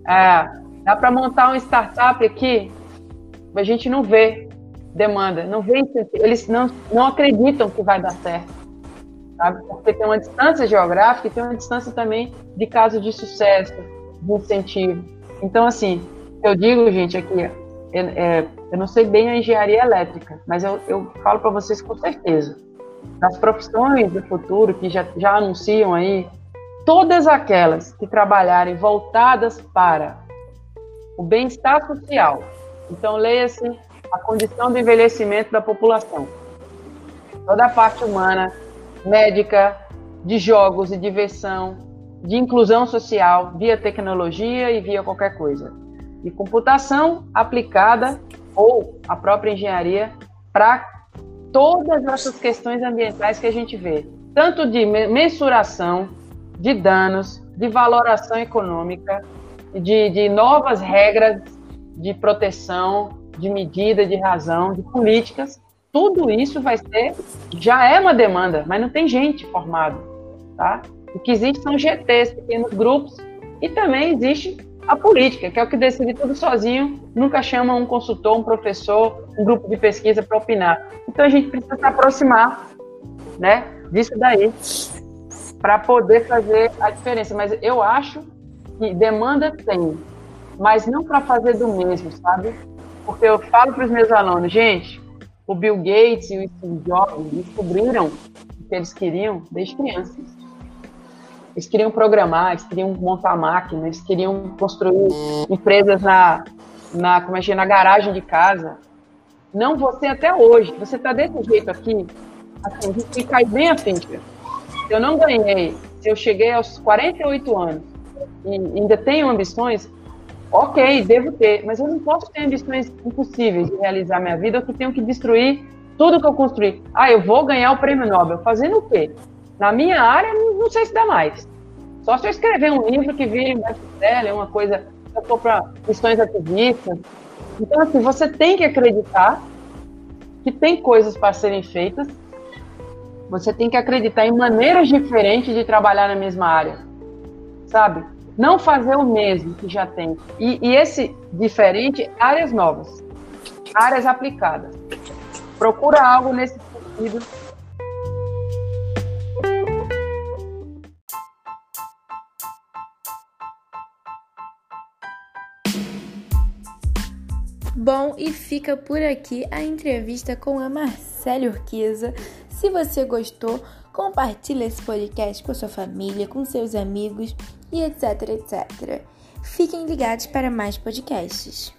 É, dá para montar uma startup aqui, a gente não vê demanda, não vê eles não, não acreditam que vai dar certo sabe? Porque tem uma distância geográfica e tem uma distância também de caso de sucesso, de incentivo. Então, assim, eu digo, gente, aqui, é, é, eu não sei bem a engenharia elétrica, mas eu, eu falo para vocês com certeza. Das profissões do futuro que já, já anunciam aí, todas aquelas que trabalharem voltadas para o bem-estar social. Então, leia-se a condição do envelhecimento da população. Toda a parte humana médica, de jogos e diversão, de inclusão social via tecnologia e via qualquer coisa. E computação aplicada ou a própria engenharia para todas essas questões ambientais que a gente vê, tanto de mensuração de danos, de valoração econômica, de, de novas regras de proteção, de medida, de razão, de políticas, tudo isso vai ser, já é uma demanda, mas não tem gente formada, tá? O que existe são GTs, pequenos grupos, e também existe a política, que é o que decide tudo sozinho, nunca chama um consultor, um professor, um grupo de pesquisa para opinar. Então a gente precisa se aproximar, né, disso daí, para poder fazer a diferença. Mas eu acho que demanda tem, mas não para fazer do mesmo, sabe? Porque eu falo para os meus alunos, gente, o Bill Gates e o Steve Jobs descobriram o que eles queriam desde crianças. Eles queriam programar, eles queriam montar máquinas, eles queriam construir empresas na, na, como é que é, na garagem de casa. Não você até hoje. Você está desse jeito aqui, assim, gente cai bem a ficha. Eu não ganhei. Se eu cheguei aos 48 anos e ainda tenho ambições, ok, devo ter, mas eu não posso ter ambições impossíveis de realizar minha vida, ou que tenho que destruir tudo que eu construí. Ah, eu vou ganhar o prêmio Nobel. Fazendo o quê? Na minha área, não sei se dá mais. Só se eu escrever um livro que vire best-seller, uma coisa, se eu for para questões ativistas. Então, assim, você tem que acreditar que tem coisas para serem feitas. Você tem que acreditar em maneiras diferentes de trabalhar na mesma área. Sabe? não fazer o mesmo que já tem. E, e esse diferente, áreas novas, áreas aplicadas. Procura algo nesse sentido. Bom, e fica por aqui a entrevista com a Marcele Urquiza. Se você gostou, compartilhe esse podcast com sua família, com seus amigos e etc, etc. Fiquem ligados para mais podcasts.